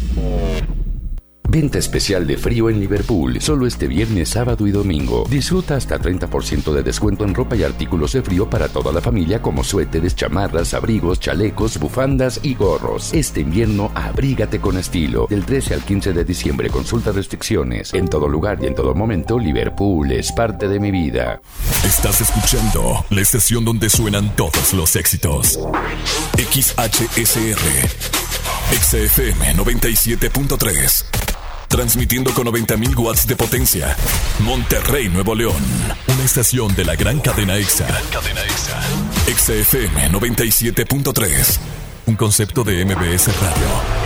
Venta especial de frío en Liverpool, solo este viernes, sábado y domingo. Disfruta hasta 30% de descuento en ropa y artículos de frío para toda la familia como suéteres, chamarras, abrigos, chalecos, bufandas y gorros. Este invierno abrígate con estilo. Del 13 al 15 de diciembre consulta restricciones. En todo lugar y en todo momento, Liverpool es parte de mi vida. Estás escuchando la estación donde suenan todos los éxitos. XHSR. XFM 97.3. Transmitiendo con 90.000 watts de potencia. Monterrey, Nuevo León. Una estación de la gran cadena EXA. cadena EXA. XFM 97.3. Un concepto de MBS Radio.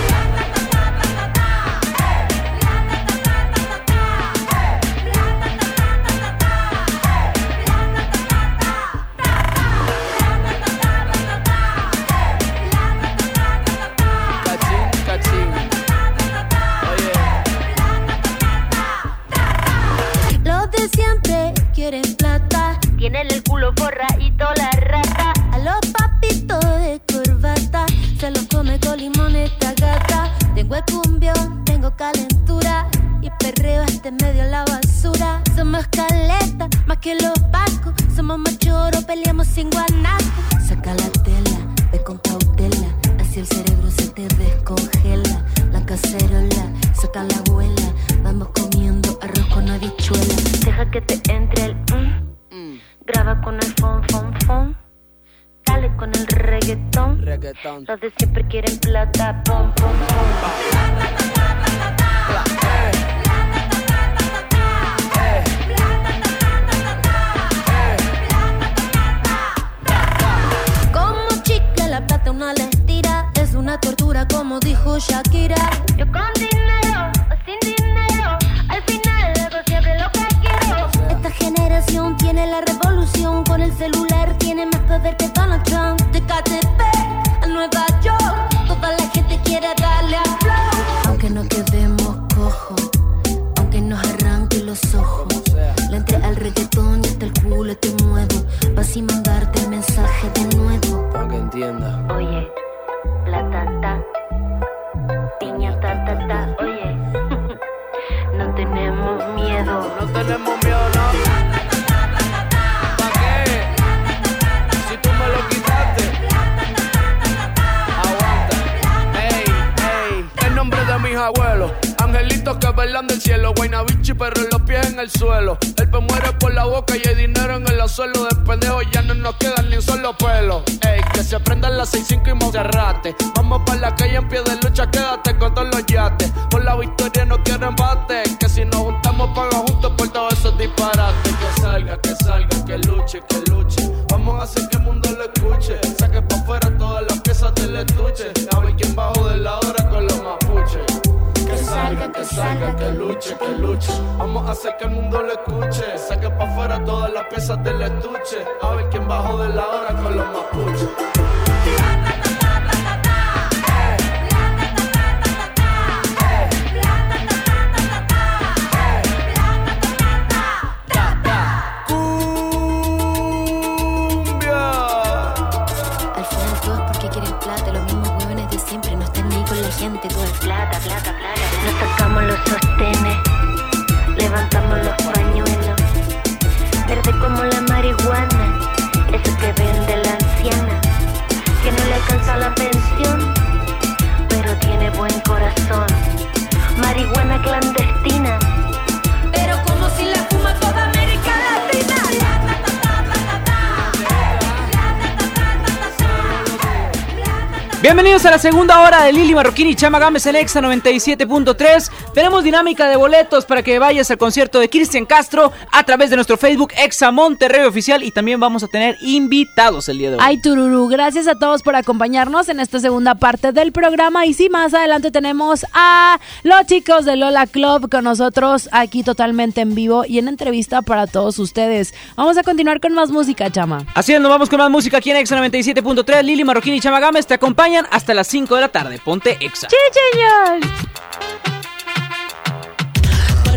Bienvenidos a la segunda hora de Lili Marroquín y Chama Gámez en Exa 97.3. Tenemos dinámica de boletos para que vayas al concierto de Cristian Castro a través de nuestro Facebook Exa Monterrey Oficial y también vamos a tener invitados el día de hoy. Ay, Tururú, gracias a todos por acompañarnos en esta segunda parte del programa y sí, más adelante tenemos a los chicos de Lola Club con nosotros aquí totalmente en vivo y en entrevista para todos ustedes. Vamos a continuar con más música, Chama. Así es, nos vamos con más música aquí en Exa 97.3. Lili Marroquín y Chama Gámez te acompañan acompañan hasta las 5 de la tarde. Ponte Exa. ¡Sí, señor!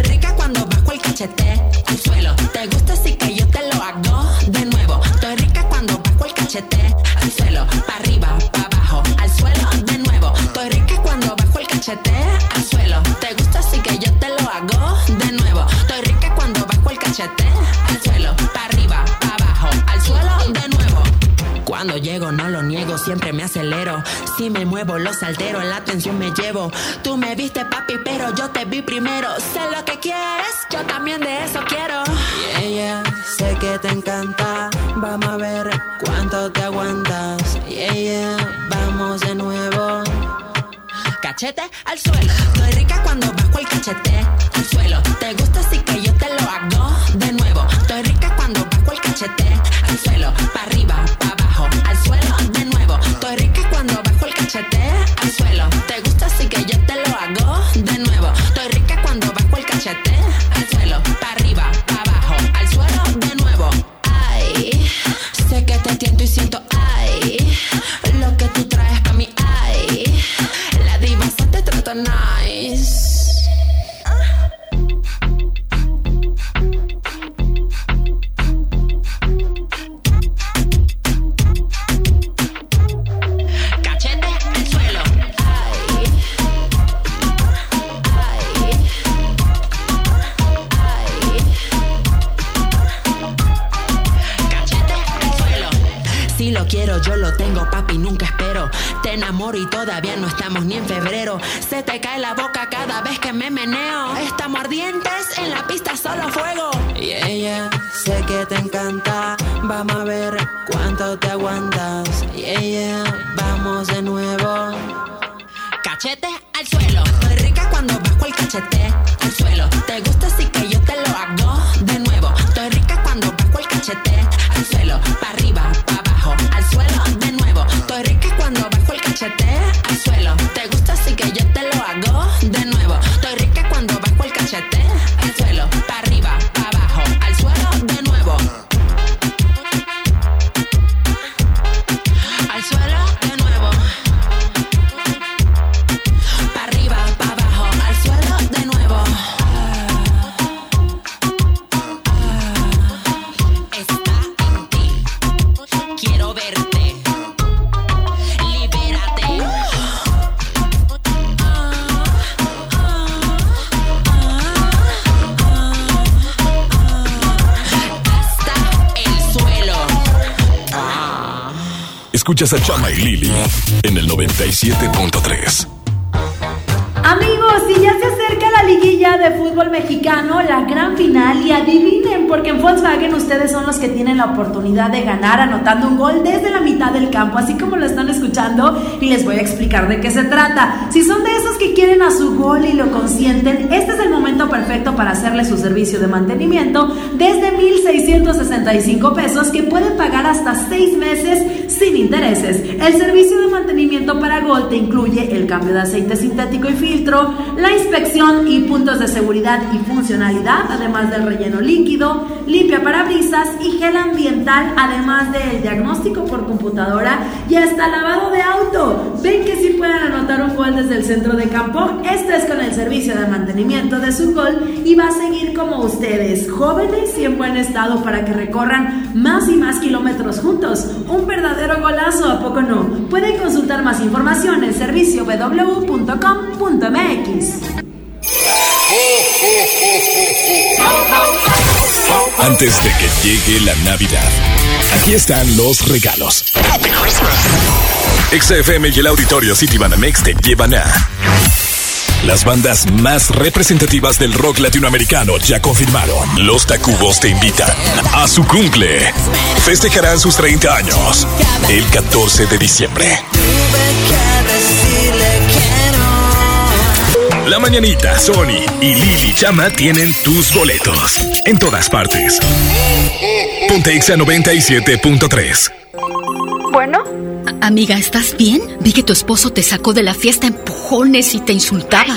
rica cuando bajo el cachete al suelo. Te gusta así que yo te lo hago de nuevo. Estoy rica cuando bajo el cachete al suelo. Pa' arriba, pa' abajo, al suelo de nuevo. Estoy rica cuando bajo el cachete al suelo. Te gusta así que yo te lo hago de nuevo. Estoy rica cuando bajo el cachete al suelo. Pa Cuando llego no lo niego, siempre me acelero. Si me muevo los altero, la atención me llevo. Tú me viste papi, pero yo te vi primero. Sé lo que quieres, yo también de eso quiero. Yeah, yeah, sé que te encanta. Vamos a ver cuánto te aguantas. Yeah, yeah, vamos de nuevo. Cachete al suelo. Estoy rica cuando bajo el cachete al suelo. ¿Te gusta así que yo te lo hago de nuevo? Estoy rica cuando bajo el cachete al suelo. Pa' arriba, bajo el cachete al suelo. ¿Te gusta así que yo te lo hago de nuevo? Estoy rica cuando bajo el cachete al suelo. Pa' arriba, pa' abajo, al suelo de nuevo. Ay, sé que te tiento y siento ay. Lo que tú traes pa' mí, ay. La diva se te trata nice. Quiero, yo lo tengo, papi, nunca espero. Te enamoro y todavía no estamos ni en febrero. Se te cae la boca cada vez que me meneo. Estamos ardientes, en la pista solo fuego. Yeah, yeah, sé que te encanta. Vamos a ver cuánto te aguantas. Yeah, yeah, vamos de nuevo. Cachete al suelo. Estoy rica cuando bajo el cachete al suelo. ¿Te gusta así que yo te lo hago de nuevo? Estoy rica cuando bajo el cachete al suelo. Escuchas a Chama y Lili en el 97.3. Amigos, si ya se acerca la liguilla de fútbol mexicano, la gran final, y adivinen, porque en Volkswagen ustedes son los que tienen la oportunidad de ganar anotando un gol desde la mitad del campo, así como lo están escuchando, y les voy a explicar de qué se trata. Si son de esos que quieren a su gol y lo consienten, este es el momento perfecto para hacerle su servicio de mantenimiento desde 1,665 pesos que pueden pagar hasta 6 meses sin intereses. El servicio de mantenimiento para Gol te incluye el cambio de aceite sintético y filtro, la inspección y de seguridad y funcionalidad, además del relleno líquido, limpia parabrisas y gel ambiental, además del diagnóstico por computadora y hasta lavado de auto. ¿Ven que si pueden anotar un gol desde el centro de campo? Este es con el servicio de mantenimiento de su gol y va a seguir como ustedes, jóvenes y en buen estado para que recorran más y más kilómetros juntos. Un verdadero golazo, ¿a poco no? Pueden consultar más información en servicio www.com.mx. Antes de que llegue la Navidad, aquí están los regalos. XFM y el auditorio City Banamex te llevan a las bandas más representativas del rock latinoamericano ya confirmaron. Los Tacubos te invitan a su cumple. Festejarán sus 30 años el 14 de diciembre. La Mañanita, Sony y Lili Chama tienen tus boletos. En todas partes. Ponte Exa 97.3. Bueno. Amiga, ¿estás bien? Vi que tu esposo te sacó de la fiesta a empujones y te insultaba.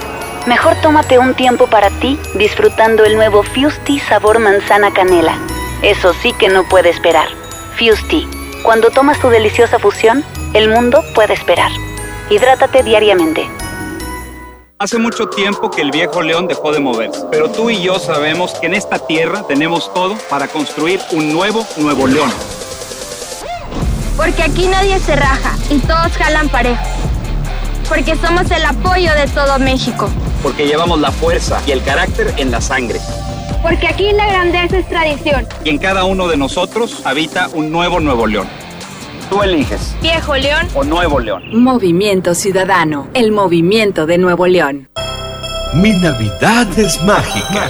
Mejor tómate un tiempo para ti disfrutando el nuevo Fusti sabor manzana canela. Eso sí que no puede esperar. Fusti, cuando tomas tu deliciosa fusión, el mundo puede esperar. Hidrátate diariamente. Hace mucho tiempo que el viejo león dejó de moverse, pero tú y yo sabemos que en esta tierra tenemos todo para construir un nuevo Nuevo León. Porque aquí nadie se raja y todos jalan parejo. Porque somos el apoyo de todo México. Porque llevamos la fuerza y el carácter en la sangre. Porque aquí la grandeza es tradición. Y en cada uno de nosotros habita un nuevo Nuevo León. Tú eliges. Viejo León o Nuevo León. Movimiento Ciudadano, el movimiento de Nuevo León. Mi Navidad es mágica.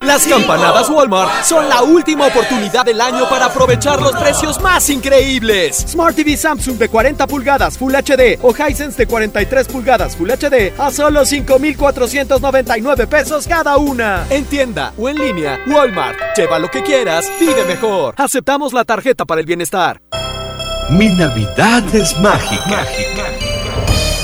Las campanadas Walmart son la última oportunidad del año para aprovechar los precios más increíbles. Smart TV Samsung de 40 pulgadas Full HD o Hisense de 43 pulgadas Full HD a solo 5,499 pesos cada una. En tienda o en línea, Walmart. Lleva lo que quieras, vive mejor. Aceptamos la tarjeta para el bienestar. Mi Navidad es mágica. mágica.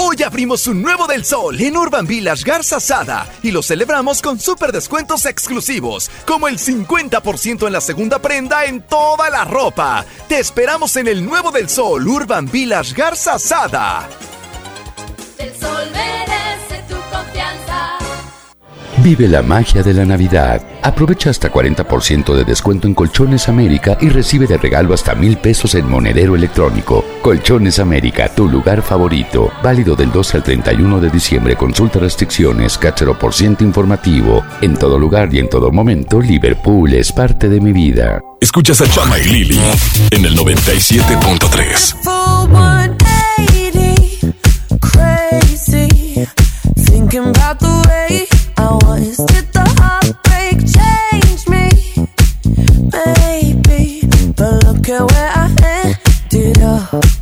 Hoy abrimos un nuevo del sol en Urban Village Garza Sada y lo celebramos con super descuentos exclusivos, como el 50% en la segunda prenda en toda la ropa. Te esperamos en el nuevo del sol Urban Village Garza Sada. Sol. Vive la magia de la Navidad. Aprovecha hasta 40% de descuento en Colchones América y recibe de regalo hasta mil pesos en monedero electrónico. Colchones América, tu lugar favorito. Válido del 2 al 31 de diciembre. Consulta restricciones, cachero por ciento informativo. En todo lugar y en todo momento, Liverpool es parte de mi vida. Escuchas a Chama y Lili en el 97.3. Maybe, but look at where I ended.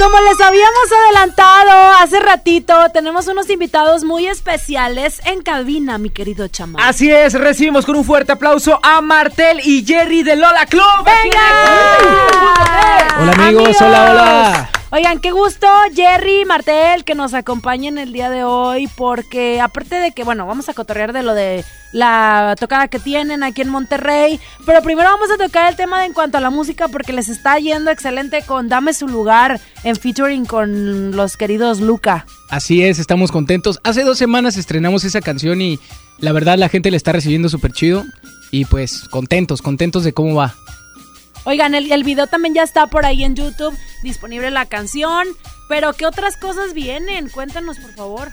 Como les habíamos adelantado hace ratito, tenemos unos invitados muy especiales en cabina, mi querido chama. Así es, recibimos con un fuerte aplauso a Martel y Jerry de Lola Club. Hola amigos, hola, hola. Oigan, qué gusto, Jerry, Martel, que nos acompañen el día de hoy, porque aparte de que, bueno, vamos a cotorrear de lo de la tocada que tienen aquí en Monterrey, pero primero vamos a tocar el tema en cuanto a la música, porque les está yendo excelente con Dame su lugar en featuring con los queridos Luca. Así es, estamos contentos. Hace dos semanas estrenamos esa canción y la verdad la gente la está recibiendo súper chido. Y pues contentos, contentos de cómo va. Oigan, el, el video también ya está por ahí en YouTube, disponible la canción, pero ¿qué otras cosas vienen? Cuéntanos, por favor.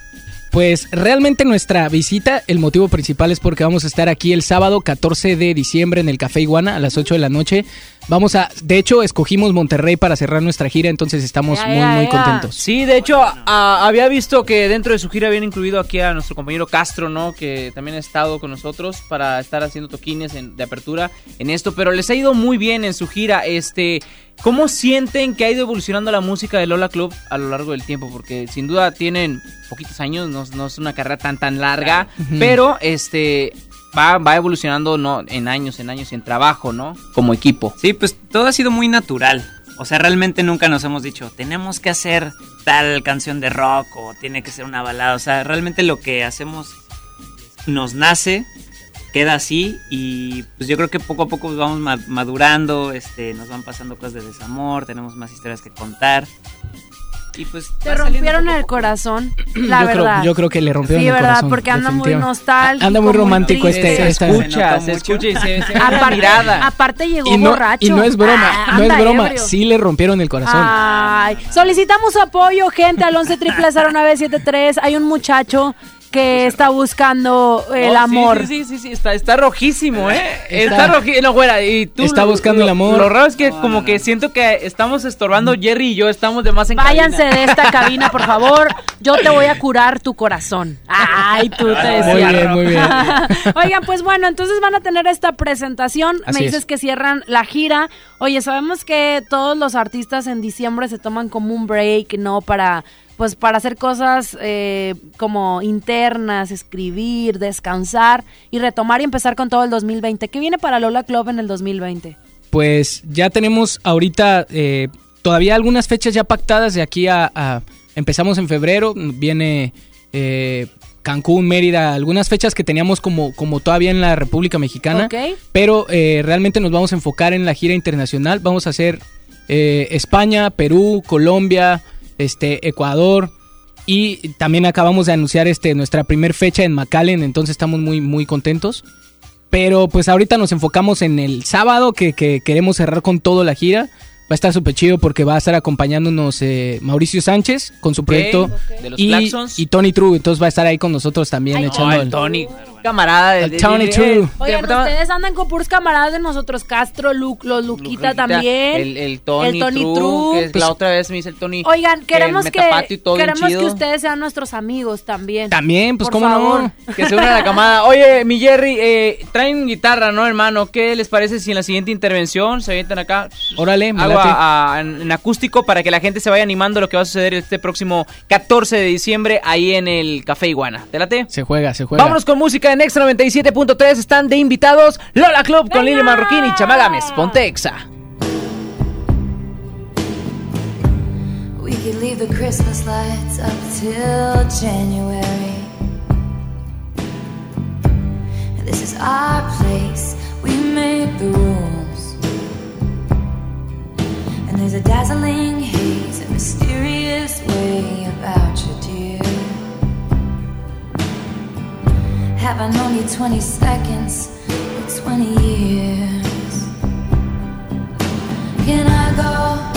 Pues realmente nuestra visita, el motivo principal es porque vamos a estar aquí el sábado 14 de diciembre en el Café Iguana a las 8 de la noche. Vamos a, de hecho, escogimos Monterrey para cerrar nuestra gira, entonces estamos muy, muy contentos. Sí, de hecho, a- había visto que dentro de su gira habían incluido aquí a nuestro compañero Castro, ¿no? Que también ha estado con nosotros para estar haciendo toquines en- de apertura en esto, pero les ha ido muy bien en su gira. Este, ¿cómo sienten que ha ido evolucionando la música de Lola Club a lo largo del tiempo? Porque sin duda tienen poquitos años, no, no es una carrera tan tan larga, pero este va, va evolucionando no en años, en años, en trabajo, ¿no? Como equipo. Sí, pues todo ha sido muy natural. O sea, realmente nunca nos hemos dicho, tenemos que hacer tal canción de rock o tiene que ser una balada. O sea, realmente lo que hacemos nos nace, queda así y pues yo creo que poco a poco vamos ma- madurando, este, nos van pasando cosas de desamor, tenemos más historias que contar. Y pues Te rompieron el corazón, la yo, verdad. creo, yo creo que le rompieron Sí, el verdad, corazón. porque anda muy nostálgico. Anda muy romántico este. Se esta- escucha, se escucha y se, se ve en la Aparte, mirada. aparte llegó Y no, borracho. y no es broma, Ah, no es broma, ebrio. sí le rompieron el corazón. Ay, solicitamos apoyo, gente, al 11 0973. Hay un muchacho que está buscando el Oh, amor. Sí, sí, sí, sí, está, está rojísimo, ¿eh? Está- Está, rojísimo. No, güera, y tú. Está lo- buscando lo- el amor. Lo raro es que, como que siento que estamos estorbando Jerry y yo, estamos de más en Váyanse cabina. de esta cabina, por favor. Yo te voy a curar tu corazón. Ay, tú te Muy decía. bien, muy bien. Oigan, pues bueno, entonces van a tener esta presentación. Así Me dices es. que cierran la gira. Oye, sabemos que todos los artistas en diciembre se toman como un break, ¿no? Para pues para hacer cosas eh, como internas, escribir, descansar y retomar y empezar con todo el 2020. ¿Qué viene para Lola Club en el 2020? Pues ya tenemos ahorita eh, todavía algunas fechas ya pactadas de aquí a, a- empezamos en febrero, viene eh, Cancún, Mérida, algunas fechas que teníamos como, como todavía en la República Mexicana, pero eh, realmente nos vamos a enfocar en la gira internacional, vamos a hacer eh, España, Perú, Colombia, este, Ecuador. Y también acabamos de anunciar este, nuestra primer fecha en McAllen, entonces estamos muy, muy contentos. Pero pues ahorita nos enfocamos en el sábado, que, que queremos cerrar con todo la gira. Va a estar súper chido porque va a estar acompañándonos eh, Mauricio Sánchez con su proyecto. De los y, y Tony True, entonces va a estar ahí con nosotros también Ay, echando el el- Tony. camarada de, Tony de- True. Oigan, de- ustedes andan con puros camaradas de nosotros, Castro, Lu, los Luquita Luquita, también. El, el Tony, el Tony True, True. que es- la otra vez me dice el Tony. Oigan, queremos que, queremos que ustedes sean nuestros amigos también. También, pues Por cómo favor. no. Que se une a la camada. Oye, mi Jerry, eh, traen guitarra, ¿no, hermano? ¿Qué les parece si en la siguiente intervención se avientan acá? Órale, me A- a- en, en acústico para que la gente se vaya animando a lo que va a suceder este próximo 14 de diciembre ahí en el Café Iguana. ¿Te late? Se juega, se juega. Vámonos con música en Extra 97.3. Están de invitados Lola Club con Lili Marroquín y Chamagames. Ponte Exa. We could leave the Christmas lights up till January. This is our place, we make the rules. And there's a dazzling haze, a mysterious way about you, dear. Have I known you 20 seconds or 20 years? Can I go?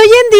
hoy en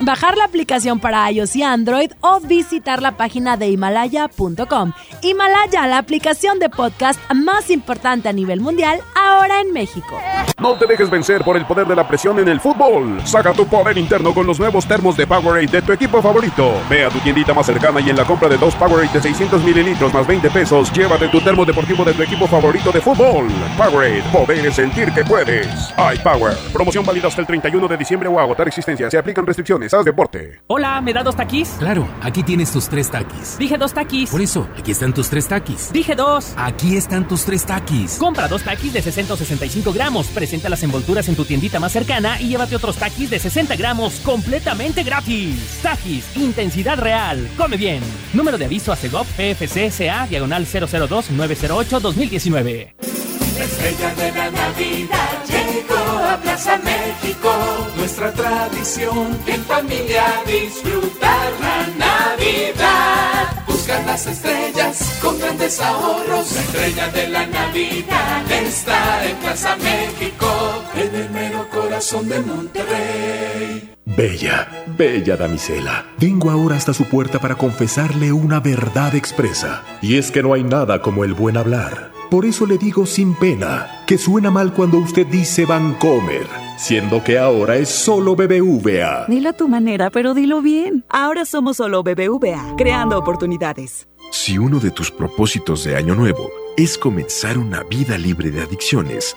bajar la aplicación para iOS y Android o visitar la página de himalaya.com. Himalaya, la aplicación de podcast más importante a nivel mundial, ahora en México. No te dejes vencer por el poder de la presión en el fútbol. Saca tu poder interno con los nuevos termos de Powerade de tu equipo favorito. Ve a tu tiendita más cercana y en la compra de dos Powerade de 600 mililitros más 20 pesos, llévate tu termo deportivo de tu equipo favorito de fútbol. Powerade, poder sentir que puedes. iPower. Promoción válida hasta el 31 de diciembre o agotar existencia. Se aplican restricciones. Haz deporte. Hola, ¿me da dos taquis? Claro, aquí tienes tus tres taquis. Dije dos taquis. Por eso, aquí están tus tres taquis. Dije dos. Aquí están tus tres taquis. Compra dos taquis de 60 o 65 gramos. Presenta las envolturas en tu tiendita más cercana y llévate otros taquis de 60 gramos completamente gratis. Taquis, intensidad real. Come bien. Número de aviso a Segov PFC CA diagonal 002 908 2019. La estrella de la Navidad Plaza México. Nuestra tradición en familia disfrutar la Navidad. Buscar las estrellas con grandes ahorros. La estrella de la Navidad está en Plaza México. En el mero corazón de Monterrey. Bella, bella damisela, vengo ahora hasta su puerta para confesarle una verdad expresa. Y es que no hay nada como el buen hablar. Por eso le digo sin pena que suena mal cuando usted dice Vancomer, siendo que ahora es solo BBVA. Dilo a tu manera, pero dilo bien. Ahora somos solo BBVA, creando oportunidades. Si uno de tus propósitos de año nuevo es comenzar una vida libre de adicciones,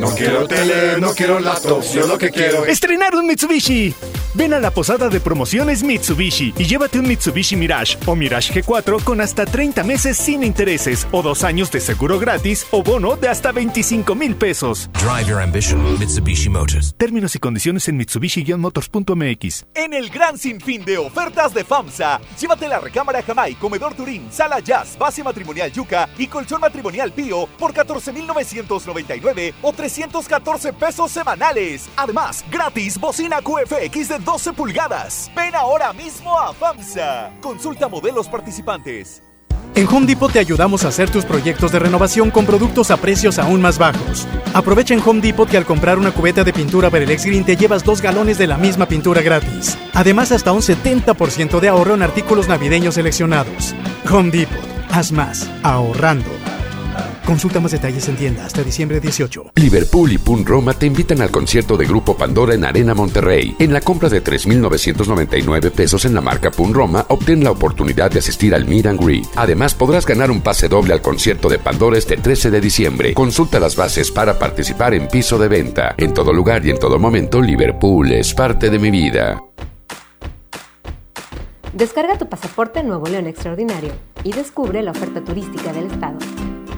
No quiero tele, no quiero laptop, yo lo que quiero es... Estrenar un Mitsubishi. Ven a la posada de promociones Mitsubishi y llévate un Mitsubishi Mirage o Mirage G4 con hasta 30 meses sin intereses o dos años de seguro gratis o bono de hasta 25 mil pesos. Drive your ambition, Mitsubishi Motors. Términos y condiciones en Mitsubishi-motors.mx. En el gran sinfín de ofertas de FAMSA, llévate la recámara Jamai, comedor Turín, sala Jazz, base matrimonial Yuca y colchón matrimonial Pío por 14,999 o 314 pesos semanales. Además, gratis bocina QFX de 12 pulgadas. Ven ahora mismo a FAMSA. Consulta modelos participantes. En Home Depot te ayudamos a hacer tus proyectos de renovación con productos a precios aún más bajos. Aprovecha en Home Depot que al comprar una cubeta de pintura Perelex Green te llevas dos galones de la misma pintura gratis. Además, hasta un 70% de ahorro en artículos navideños seleccionados. Home Depot, haz más, ahorrando. Consulta más detalles en tienda hasta diciembre 18. Liverpool y Pun Roma te invitan al concierto de Grupo Pandora en Arena Monterrey. En la compra de 3,999 pesos en la marca Pun Roma, obtén la oportunidad de asistir al Meet and Greet. Además, podrás ganar un pase doble al concierto de Pandora este 13 de diciembre. Consulta las bases para participar en piso de venta. En todo lugar y en todo momento, Liverpool es parte de mi vida. Descarga tu pasaporte Nuevo León Extraordinario y descubre la oferta turística del estado.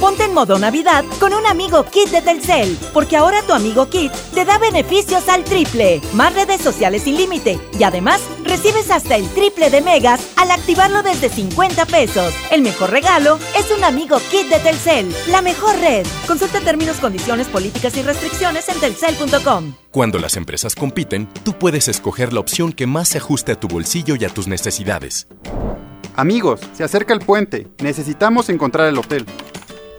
Ponte en modo Navidad con un amigo Kit de Telcel, porque ahora tu amigo Kit te da beneficios al triple, más redes sociales sin límite y además recibes hasta el triple de megas al activarlo desde 50 pesos. El mejor regalo es un amigo Kit de Telcel, la mejor red. Consulta términos, condiciones, políticas y restricciones en telcel.com. Cuando las empresas compiten, tú puedes escoger la opción que más se ajuste a tu bolsillo y a tus necesidades. Amigos, se acerca el puente. Necesitamos encontrar el hotel.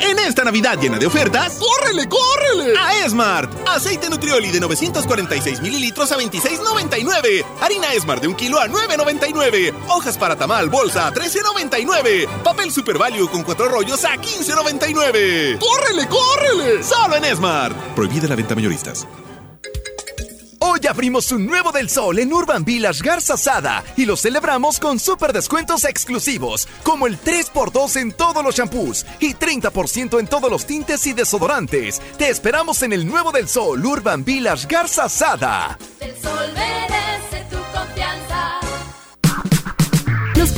En esta Navidad llena de ofertas, ¡córrele, córrele! A Esmart. Aceite Nutrioli de 946 mililitros a 26.99. Harina Esmart de un kilo a 9.99. Hojas para tamal bolsa a 13.99. Papel Super Value con cuatro rollos a 15.99. ¡Córrele, córrele! Solo en Esmart. Prohibida la venta mayoristas. Hoy abrimos un nuevo del sol en Urban Village Garza Sada y lo celebramos con super descuentos exclusivos, como el 3x2 en todos los shampoos y 30% en todos los tintes y desodorantes. Te esperamos en el nuevo del sol Urban Village Garza Sada. El sol merece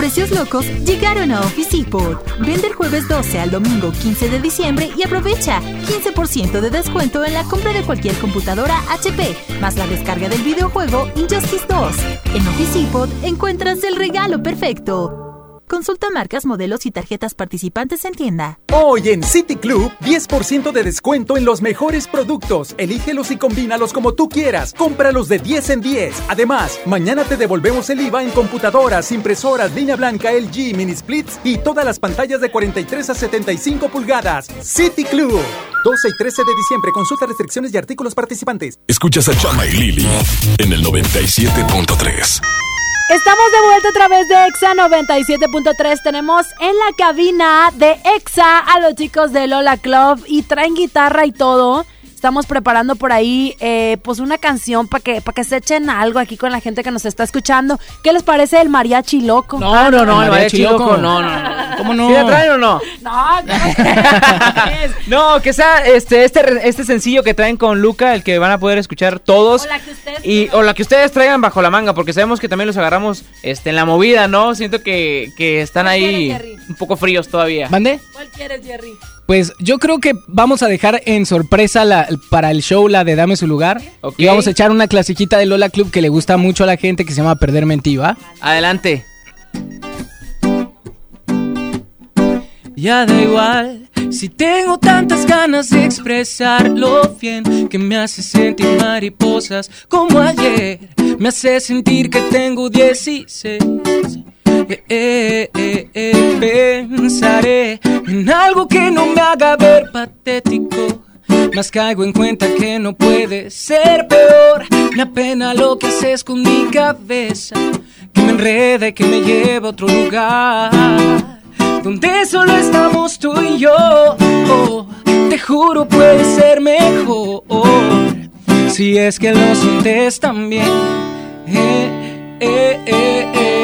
precios locos llegaron a Office Depot. Vende el jueves 12 al domingo 15 de diciembre y aprovecha 15% de descuento en la compra de cualquier computadora HP, más la descarga del videojuego Injustice 2. En Office Depot encuentras el regalo perfecto. Consulta marcas, modelos y tarjetas participantes en tienda. Hoy en City Club, 10% de descuento en los mejores productos. Elígelos y combínalos como tú quieras. Cómpralos de 10 en 10. Además, mañana te devolvemos el IVA en computadoras, impresoras, línea blanca, LG, mini splits y todas las pantallas de 43 a 75 pulgadas. City Club. 12 y 13 de diciembre. Consulta restricciones y artículos participantes. Escuchas a Chama y Lili en el 97.3. Estamos de vuelta a través de EXA 97.3. Tenemos en la cabina de EXA a los chicos de Lola Club y traen guitarra y todo. Estamos preparando por ahí eh, pues una canción para que, para que se echen algo aquí con la gente que nos está escuchando. ¿Qué les parece el mariachi loco? No, no, no, el mariachi loco, no, no, no. ¿Cómo no? ¿Sí la traen o no? No, No, que sea este, este, este sencillo que traen con Luca, el que van a poder escuchar todos. O la que ustedes y, o la que ustedes traigan bajo la manga, porque sabemos que también los agarramos este, en la movida, ¿no? Siento que, que están ¿Cuál ahí quieres, un poco fríos todavía. ¿Mande? ¿Cuál quieres, Jerry? Pues yo creo que vamos a dejar en sorpresa la- para el show la de Dame su lugar. Y vamos a echar una clasiquita de Lola Club que le gusta mucho a la gente que se llama Perderme en ti, ¿va? Adelante. Ya da igual si tengo tantas ganas de expresar lo bien que me hace sentir mariposas como ayer. Me hace sentir que tengo 16. Eh, eh, eh, pensaré en algo que no me haga ver patético. Más caigo en cuenta que no puede ser peor. Me apena lo que haces con mi cabeza. Que me enreda y que me lleva a otro lugar donde solo estamos tú y yo. Oh, te juro puede ser mejor si es que lo sientes también. Eh, eh, eh, eh.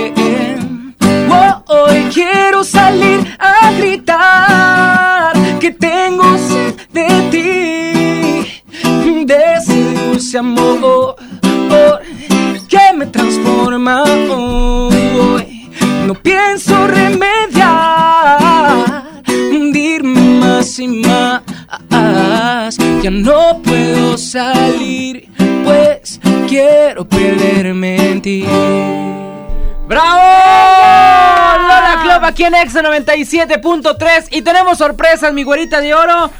Quiero salir a gritar que tengo sed de ti, de ese dulce amor que me transforma hoy. No pienso remediar, hundirme más y más. Ya no puedo salir, pues quiero perderme en ti. ¡Bravo! Lola Club aquí en Exa 97.3 y tenemos sorpresas, mi güerita de oro,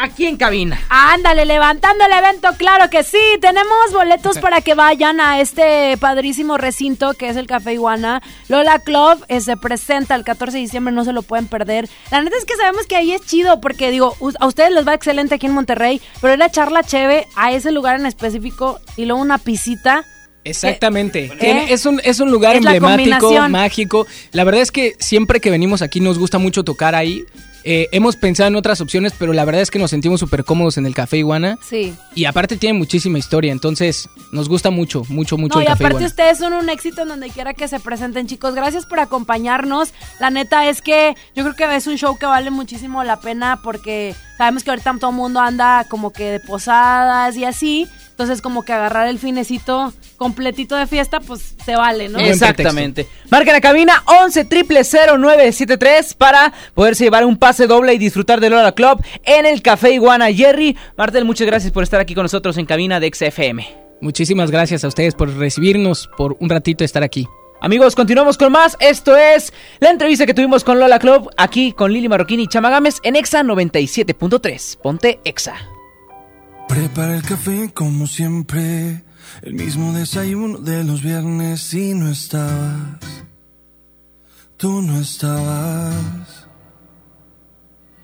aquí en cabina. Ándale, levantando el evento, claro que sí. Tenemos boletos para que vayan a este padrísimo recinto que es el Café Iguana. Lola Club eh, se presenta el 14 de diciembre, no se lo pueden perder. La neta es que sabemos que ahí es chido porque, digo, a ustedes les va excelente aquí en Monterrey, pero ir a charla cheve a ese lugar en específico y luego una pisita. Exactamente. ¿Eh? Tiene- es, un, es un lugar Es emblemático, mágico. La verdad es que siempre que venimos aquí nos gusta mucho tocar ahí. Eh, hemos pensado en otras opciones, pero la verdad es que nos sentimos súper cómodos en el Café Iguana. Sí. Y aparte tiene muchísima historia, entonces nos gusta mucho, mucho, mucho No, el y Café aparte Iguana. ustedes son un éxito en donde quiera que se presenten, chicos. Gracias por acompañarnos. La neta es que yo creo que es un show que vale muchísimo la pena porque sabemos que ahorita todo el mundo anda como que de posadas y así. Entonces como que agarrar el finecito completito de fiesta, pues se vale, ¿no? Exactamente. Marca la cabina 11 0973 para poderse llevar un pase doble y disfrutar de Lola Club en el Café Iguana. Jerry, Martel, muchas gracias por estar aquí con nosotros en cabina de XFM. Muchísimas gracias a ustedes por recibirnos, por un ratito estar aquí. Amigos, continuamos con más. Esto es la entrevista que tuvimos con Lola Club aquí con Lili Marroquín y Chamagames en Exa 97.3. Ponte Exa. Prepara el café como siempre, el mismo desayuno de los viernes y no estabas, tú no estabas.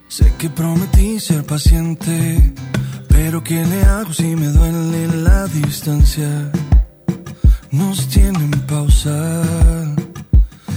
Sé que prometí ser paciente, pero ¿qué le hago si me duele la distancia? Nos tienen pausa.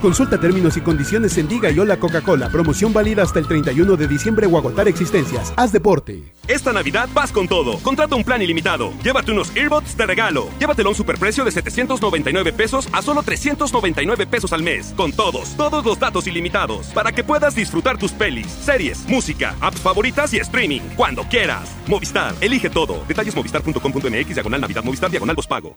Consulta términos y condiciones en Diga y Hola Coca-Cola. Promoción válida hasta el 31 de diciembre o agotar existencias. Haz deporte. Esta Navidad vas con todo. Contrata un plan ilimitado. Llévate unos earbuds de regalo. Llévatelo a un superprecio de 799 pesos a solo 399 pesos al mes. Con todos, todos los datos ilimitados. Para que puedas disfrutar tus pelis, series, música, apps favoritas y streaming. Cuando quieras. Movistar, elige todo. Detalles movistar.com.mx, diagonal Navidad, Movistar, diagonal pago.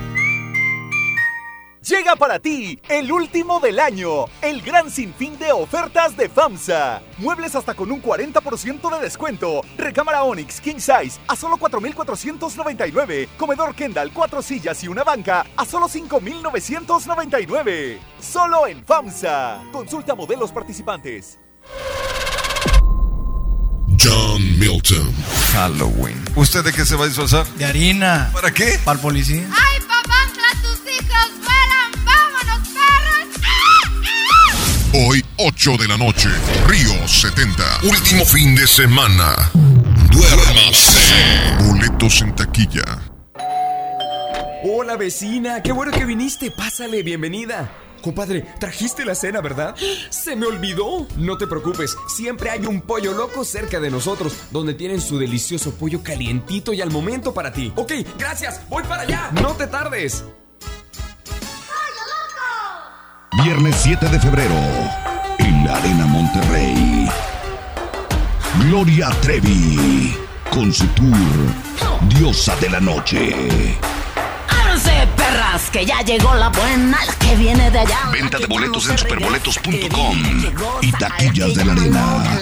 Llega para ti el último del año, el gran sinfín de ofertas de FAMSA. Muebles hasta con un 40% de descuento. Recámara Onyx King Size a solo 4,499. Comedor Kendall, cuatro sillas y una banca a solo 5,999. Solo en FAMSA. Consulta modelos participantes. John Milton. Halloween. ¿Usted de qué se va a disfrazar? De harina. ¿Para qué? Para el policía. ¡Ay, Hoy, 8 de la noche, Río 70. Último fin de semana. Duérmase. Boletos en taquilla. Hola vecina, qué bueno que viniste. Pásale, bienvenida. Compadre, trajiste la cena, ¿verdad? Se me olvidó. No te preocupes, siempre hay un pollo loco cerca de nosotros, donde tienen su delicioso pollo calientito y al momento para ti. Ok, gracias, voy para allá. No te tardes. Viernes 7 de febrero, en la Arena Monterrey. Gloria Trevi, con su tour Diosa de la Noche. Ábranse, perras, que ya llegó la buena, la que viene de allá. Venta de boletos en superboletos.com y taquillas de la arena.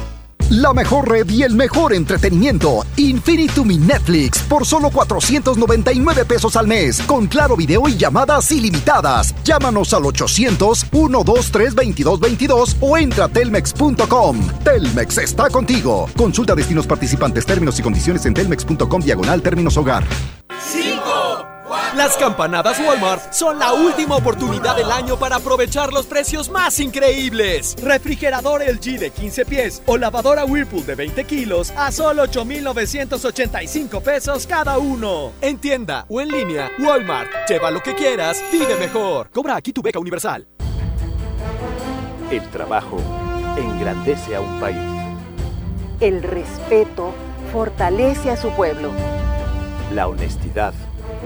La mejor red y el mejor entretenimiento. Infinitum y Netflix por solo 499 pesos al mes. Con claro video y llamadas ilimitadas. Llámanos al 800-123-2222 o entra a telmex.com. Telmex está contigo. Consulta destinos participantes, términos y condiciones en telmex.com diagonal términos hogar. Las campanadas Walmart son la última oportunidad del año para aprovechar los precios más increíbles. Refrigerador LG de 15 pies o lavadora Whirlpool de 20 kilos a solo 8,985 pesos cada uno. En tienda o en línea, Walmart. Lleva lo que quieras, vive mejor. Cobra aquí tu beca universal. El trabajo engrandece a un país. El respeto fortalece a su pueblo. La honestidad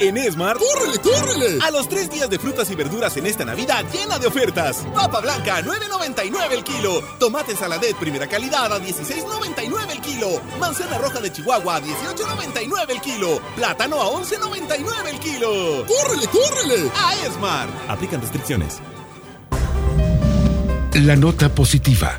En Esmar, ¡córrele, córrele! A los tres días de frutas y verduras en esta Navidad llena de ofertas. Papa blanca, 9.99 el kilo. Tomate saladet primera calidad a 16.99 el kilo. Manzana roja de Chihuahua a 18.99 el kilo. Plátano a 11.99 el kilo. ¡Córrele, córrele! A Esmar. Aplican restricciones. La nota positiva.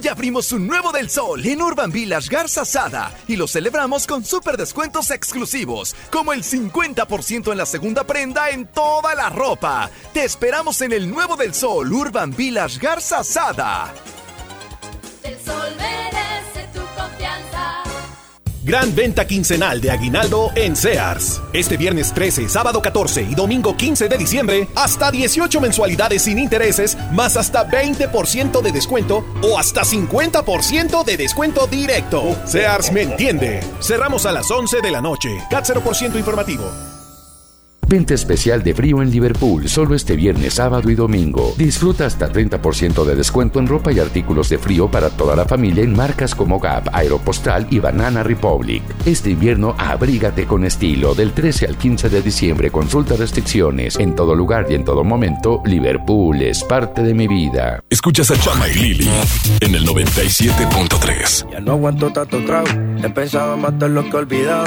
Hoy abrimos un nuevo del sol en Urban Village Garza Sada y lo celebramos con super descuentos exclusivos, como el 50% en la segunda prenda en toda la ropa. Te esperamos en el nuevo del sol Urban Village Garza Sada. Gran venta quincenal de aguinaldo en Sears. Este viernes 13, sábado 14 y domingo 15 de diciembre, hasta 18 mensualidades sin intereses, más hasta 20% de descuento o hasta 50% de descuento directo. Sears me entiende. Cerramos a las 11 de la noche. CAT 0% informativo. Venta especial de frío en Liverpool, solo este viernes, sábado y domingo. Disfruta hasta 30% de descuento en ropa y artículos de frío para toda la familia en marcas como Gap, Aeropostal y Banana Republic. Este invierno abrígate con estilo. Del 13 al 15 de diciembre, consulta restricciones. En todo lugar y en todo momento, Liverpool es parte de mi vida. Escuchas a Chama y Lili en el 97.3. Ya no aguanto tanto trago. He pensado en matar lo que he olvidado.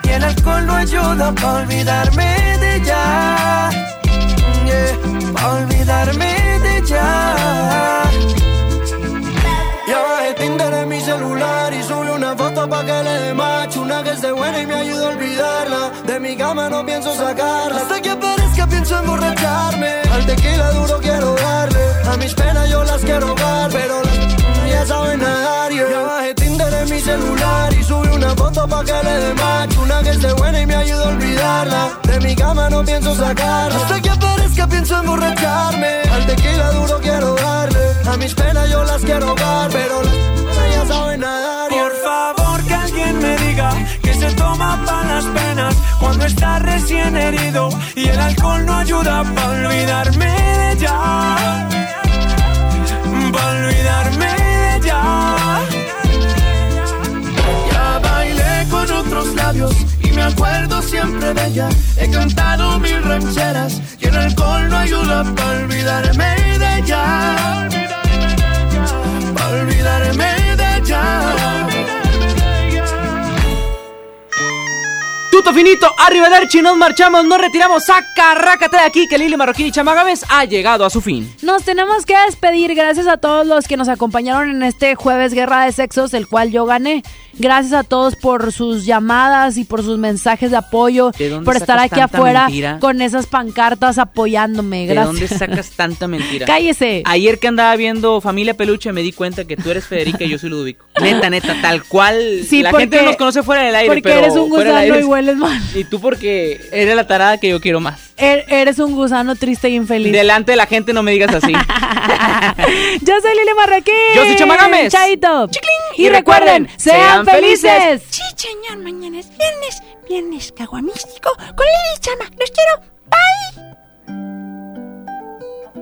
el alcohol no ayuda para olvidarme de ella. Yeah, para olvidarme de ella. Ya bajé Tinder en mi celular y subí una foto pa' que le dé match. Una que esté buena y me ayude a olvidarla. De mi cama no pienso sacarla. Hasta que aparezca pienso emborracharme. Al tequila duro quiero darle. A mis penas yo las quiero dar Pero las pa' que le dé Una que esté buena y me ayude a olvidarla. De mi cama no pienso sacarla. Hasta que aparezca pienso emborracharme Al tequila duro quiero darle. A mis penas yo las quiero dar Pero las ya saben nadar. Por favor que alguien me diga que se toma para las penas cuando está recién herido y el alcohol no ayuda para olvidarme de ella. No Tuto finito, arrivederci, nos marchamos, nos retiramos, sacarrácate de aquí que Lili Marroquín y Chamagames ha llegado a su fin. Nos tenemos que despedir. Gracias a todos los que nos acompañaron en este jueves Guerra de Sexos, el cual yo gané. Gracias a todos por sus llamadas y por sus mensajes de apoyo, ¿De dónde por estar sacas aquí tanta afuera mentira? con esas pancartas apoyándome. ¿De Gracias. dónde sacas tanta mentira? Cállese. Ayer que andaba viendo Familia Peluche me di cuenta que tú eres Federica y yo soy Ludovico. Neta, neta, tal cual. Sí, la porque- gente no nos conoce fuera del aire, porque pero eres un gusano y hueles mal. Y tú porque eres la tarada que yo quiero más. Er- eres un gusano triste y infeliz. Delante de la gente no me digas así. Yo soy Lili Marroquín. Yo soy Chamagames. Chaito. Y, Y recuerden, recuerden, sean sean felices. felices. Sí, señor, mañana es viernes, viernes caguamístico con Lili Chama. Los quiero. Bye.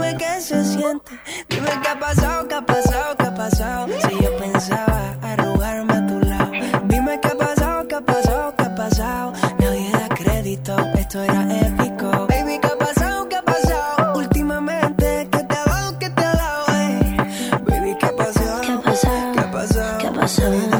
Dime qué se siente. Dime qué ha pasado, qué ha pasado, qué ha pasado. Si yo pensaba arrugarme a tu lado. Dime qué ha pasado, qué ha pasado, qué ha pasado. Nadie da crédito, esto era épico. Baby, qué ha pasado, qué ha pasado Últimamente, ¿qué te ha dado, qué te ha dado? ey? Baby, qué ha pasado, qué ha pasado, qué ha pasado ¿Qué ha pasado?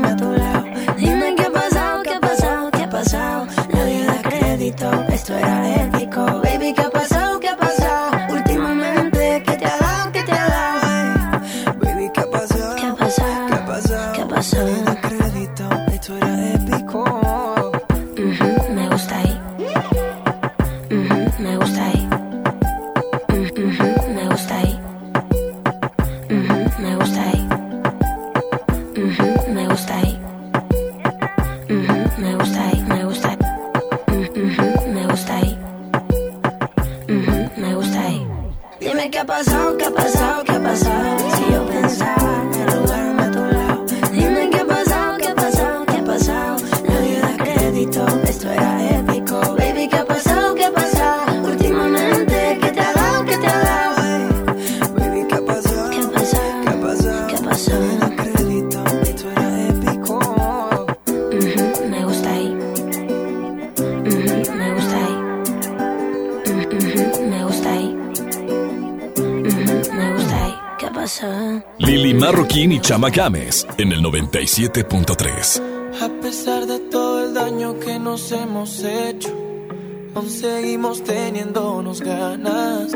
Marroquín y Chama Games en el 97.3. A pesar de todo el daño que nos hemos hecho, aún seguimos teniéndonos ganas.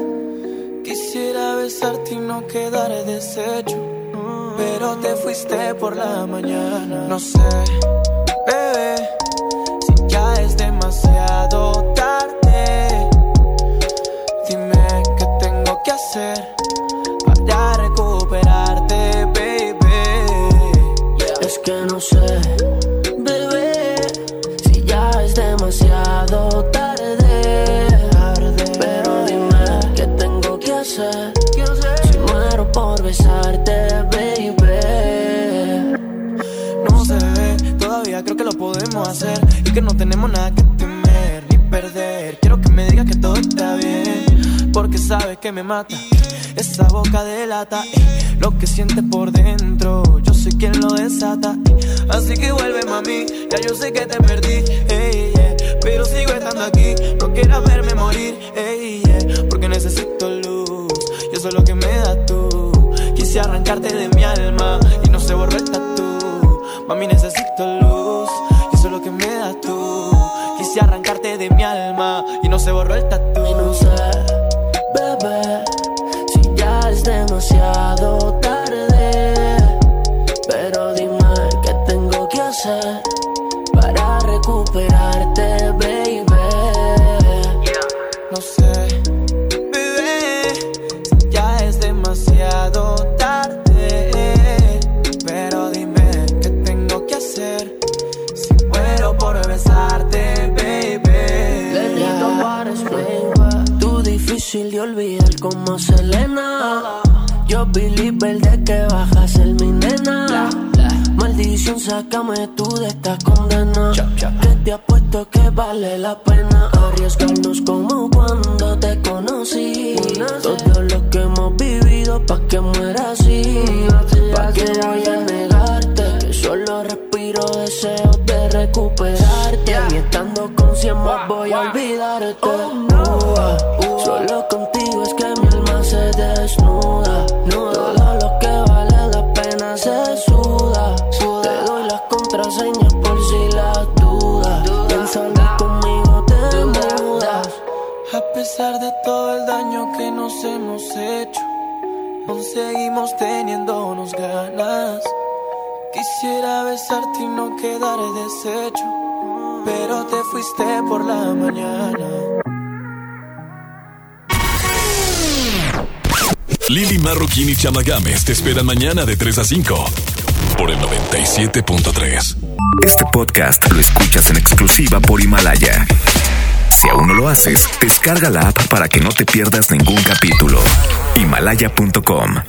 Quisiera besarte y no quedar deshecho, pero te fuiste por la mañana. No sé, bebé, si ya es demasiado tarde. Dime qué tengo que hacer no sé, bebé, si ya es demasiado tarde. Pero dime qué tengo que hacer. Si muero por besarte, baby. No se ve, todavía creo que lo podemos hacer y que no tenemos nada que temer ni perder. Quiero que me digas que todo está bien, porque sabes que me mata. Esa boca delata eh, lo que sientes por dentro. Yo soy quien lo desata. Así que vuelve, mami. Ya yo sé que te perdí, ey, yeah, pero sigo estando aquí. No quieras verme morir, ey, yeah, porque necesito luz. Y eso es lo que me das tú. Quise arrancarte de mi alma y no se borró el tatu. Mami, necesito luz. Y eso es lo que me das tú. Quise arrancarte de mi alma y no se borró el tatu. Y no sé, bebé, si ya es demasiado hacer para recuperarte, baby. No sé, bebé, ya es demasiado tarde. Pero dime qué tengo que hacer si muero por besarte, baby. Benito Juárez, baby. Tú difícil de olvidar como Selena. Yo believer de que bajas el mi nena. Sácame tú de esta condena. Que te apuesto que vale la pena arriesgarnos como cuando te conocí. Todo lo que hemos vivido pa' que muera así. Pa' que voy a negarte. Solo respiro deseos de recuperarte. Y estando con cien más voy a olvidarte. Ua, Solo contigo es que mi alma se desnuda. Seguimos teniéndonos ganas. Quisiera besarte y no quedar deshecho, pero te fuiste por la mañana. Lili Marroquín y Chama Games te esperan mañana de 3 a 5 por el 97.3. Este podcast lo escuchas en exclusiva por Himalaya. Si aún no lo haces, descarga la app para que no te pierdas ningún capítulo. Himalaya.com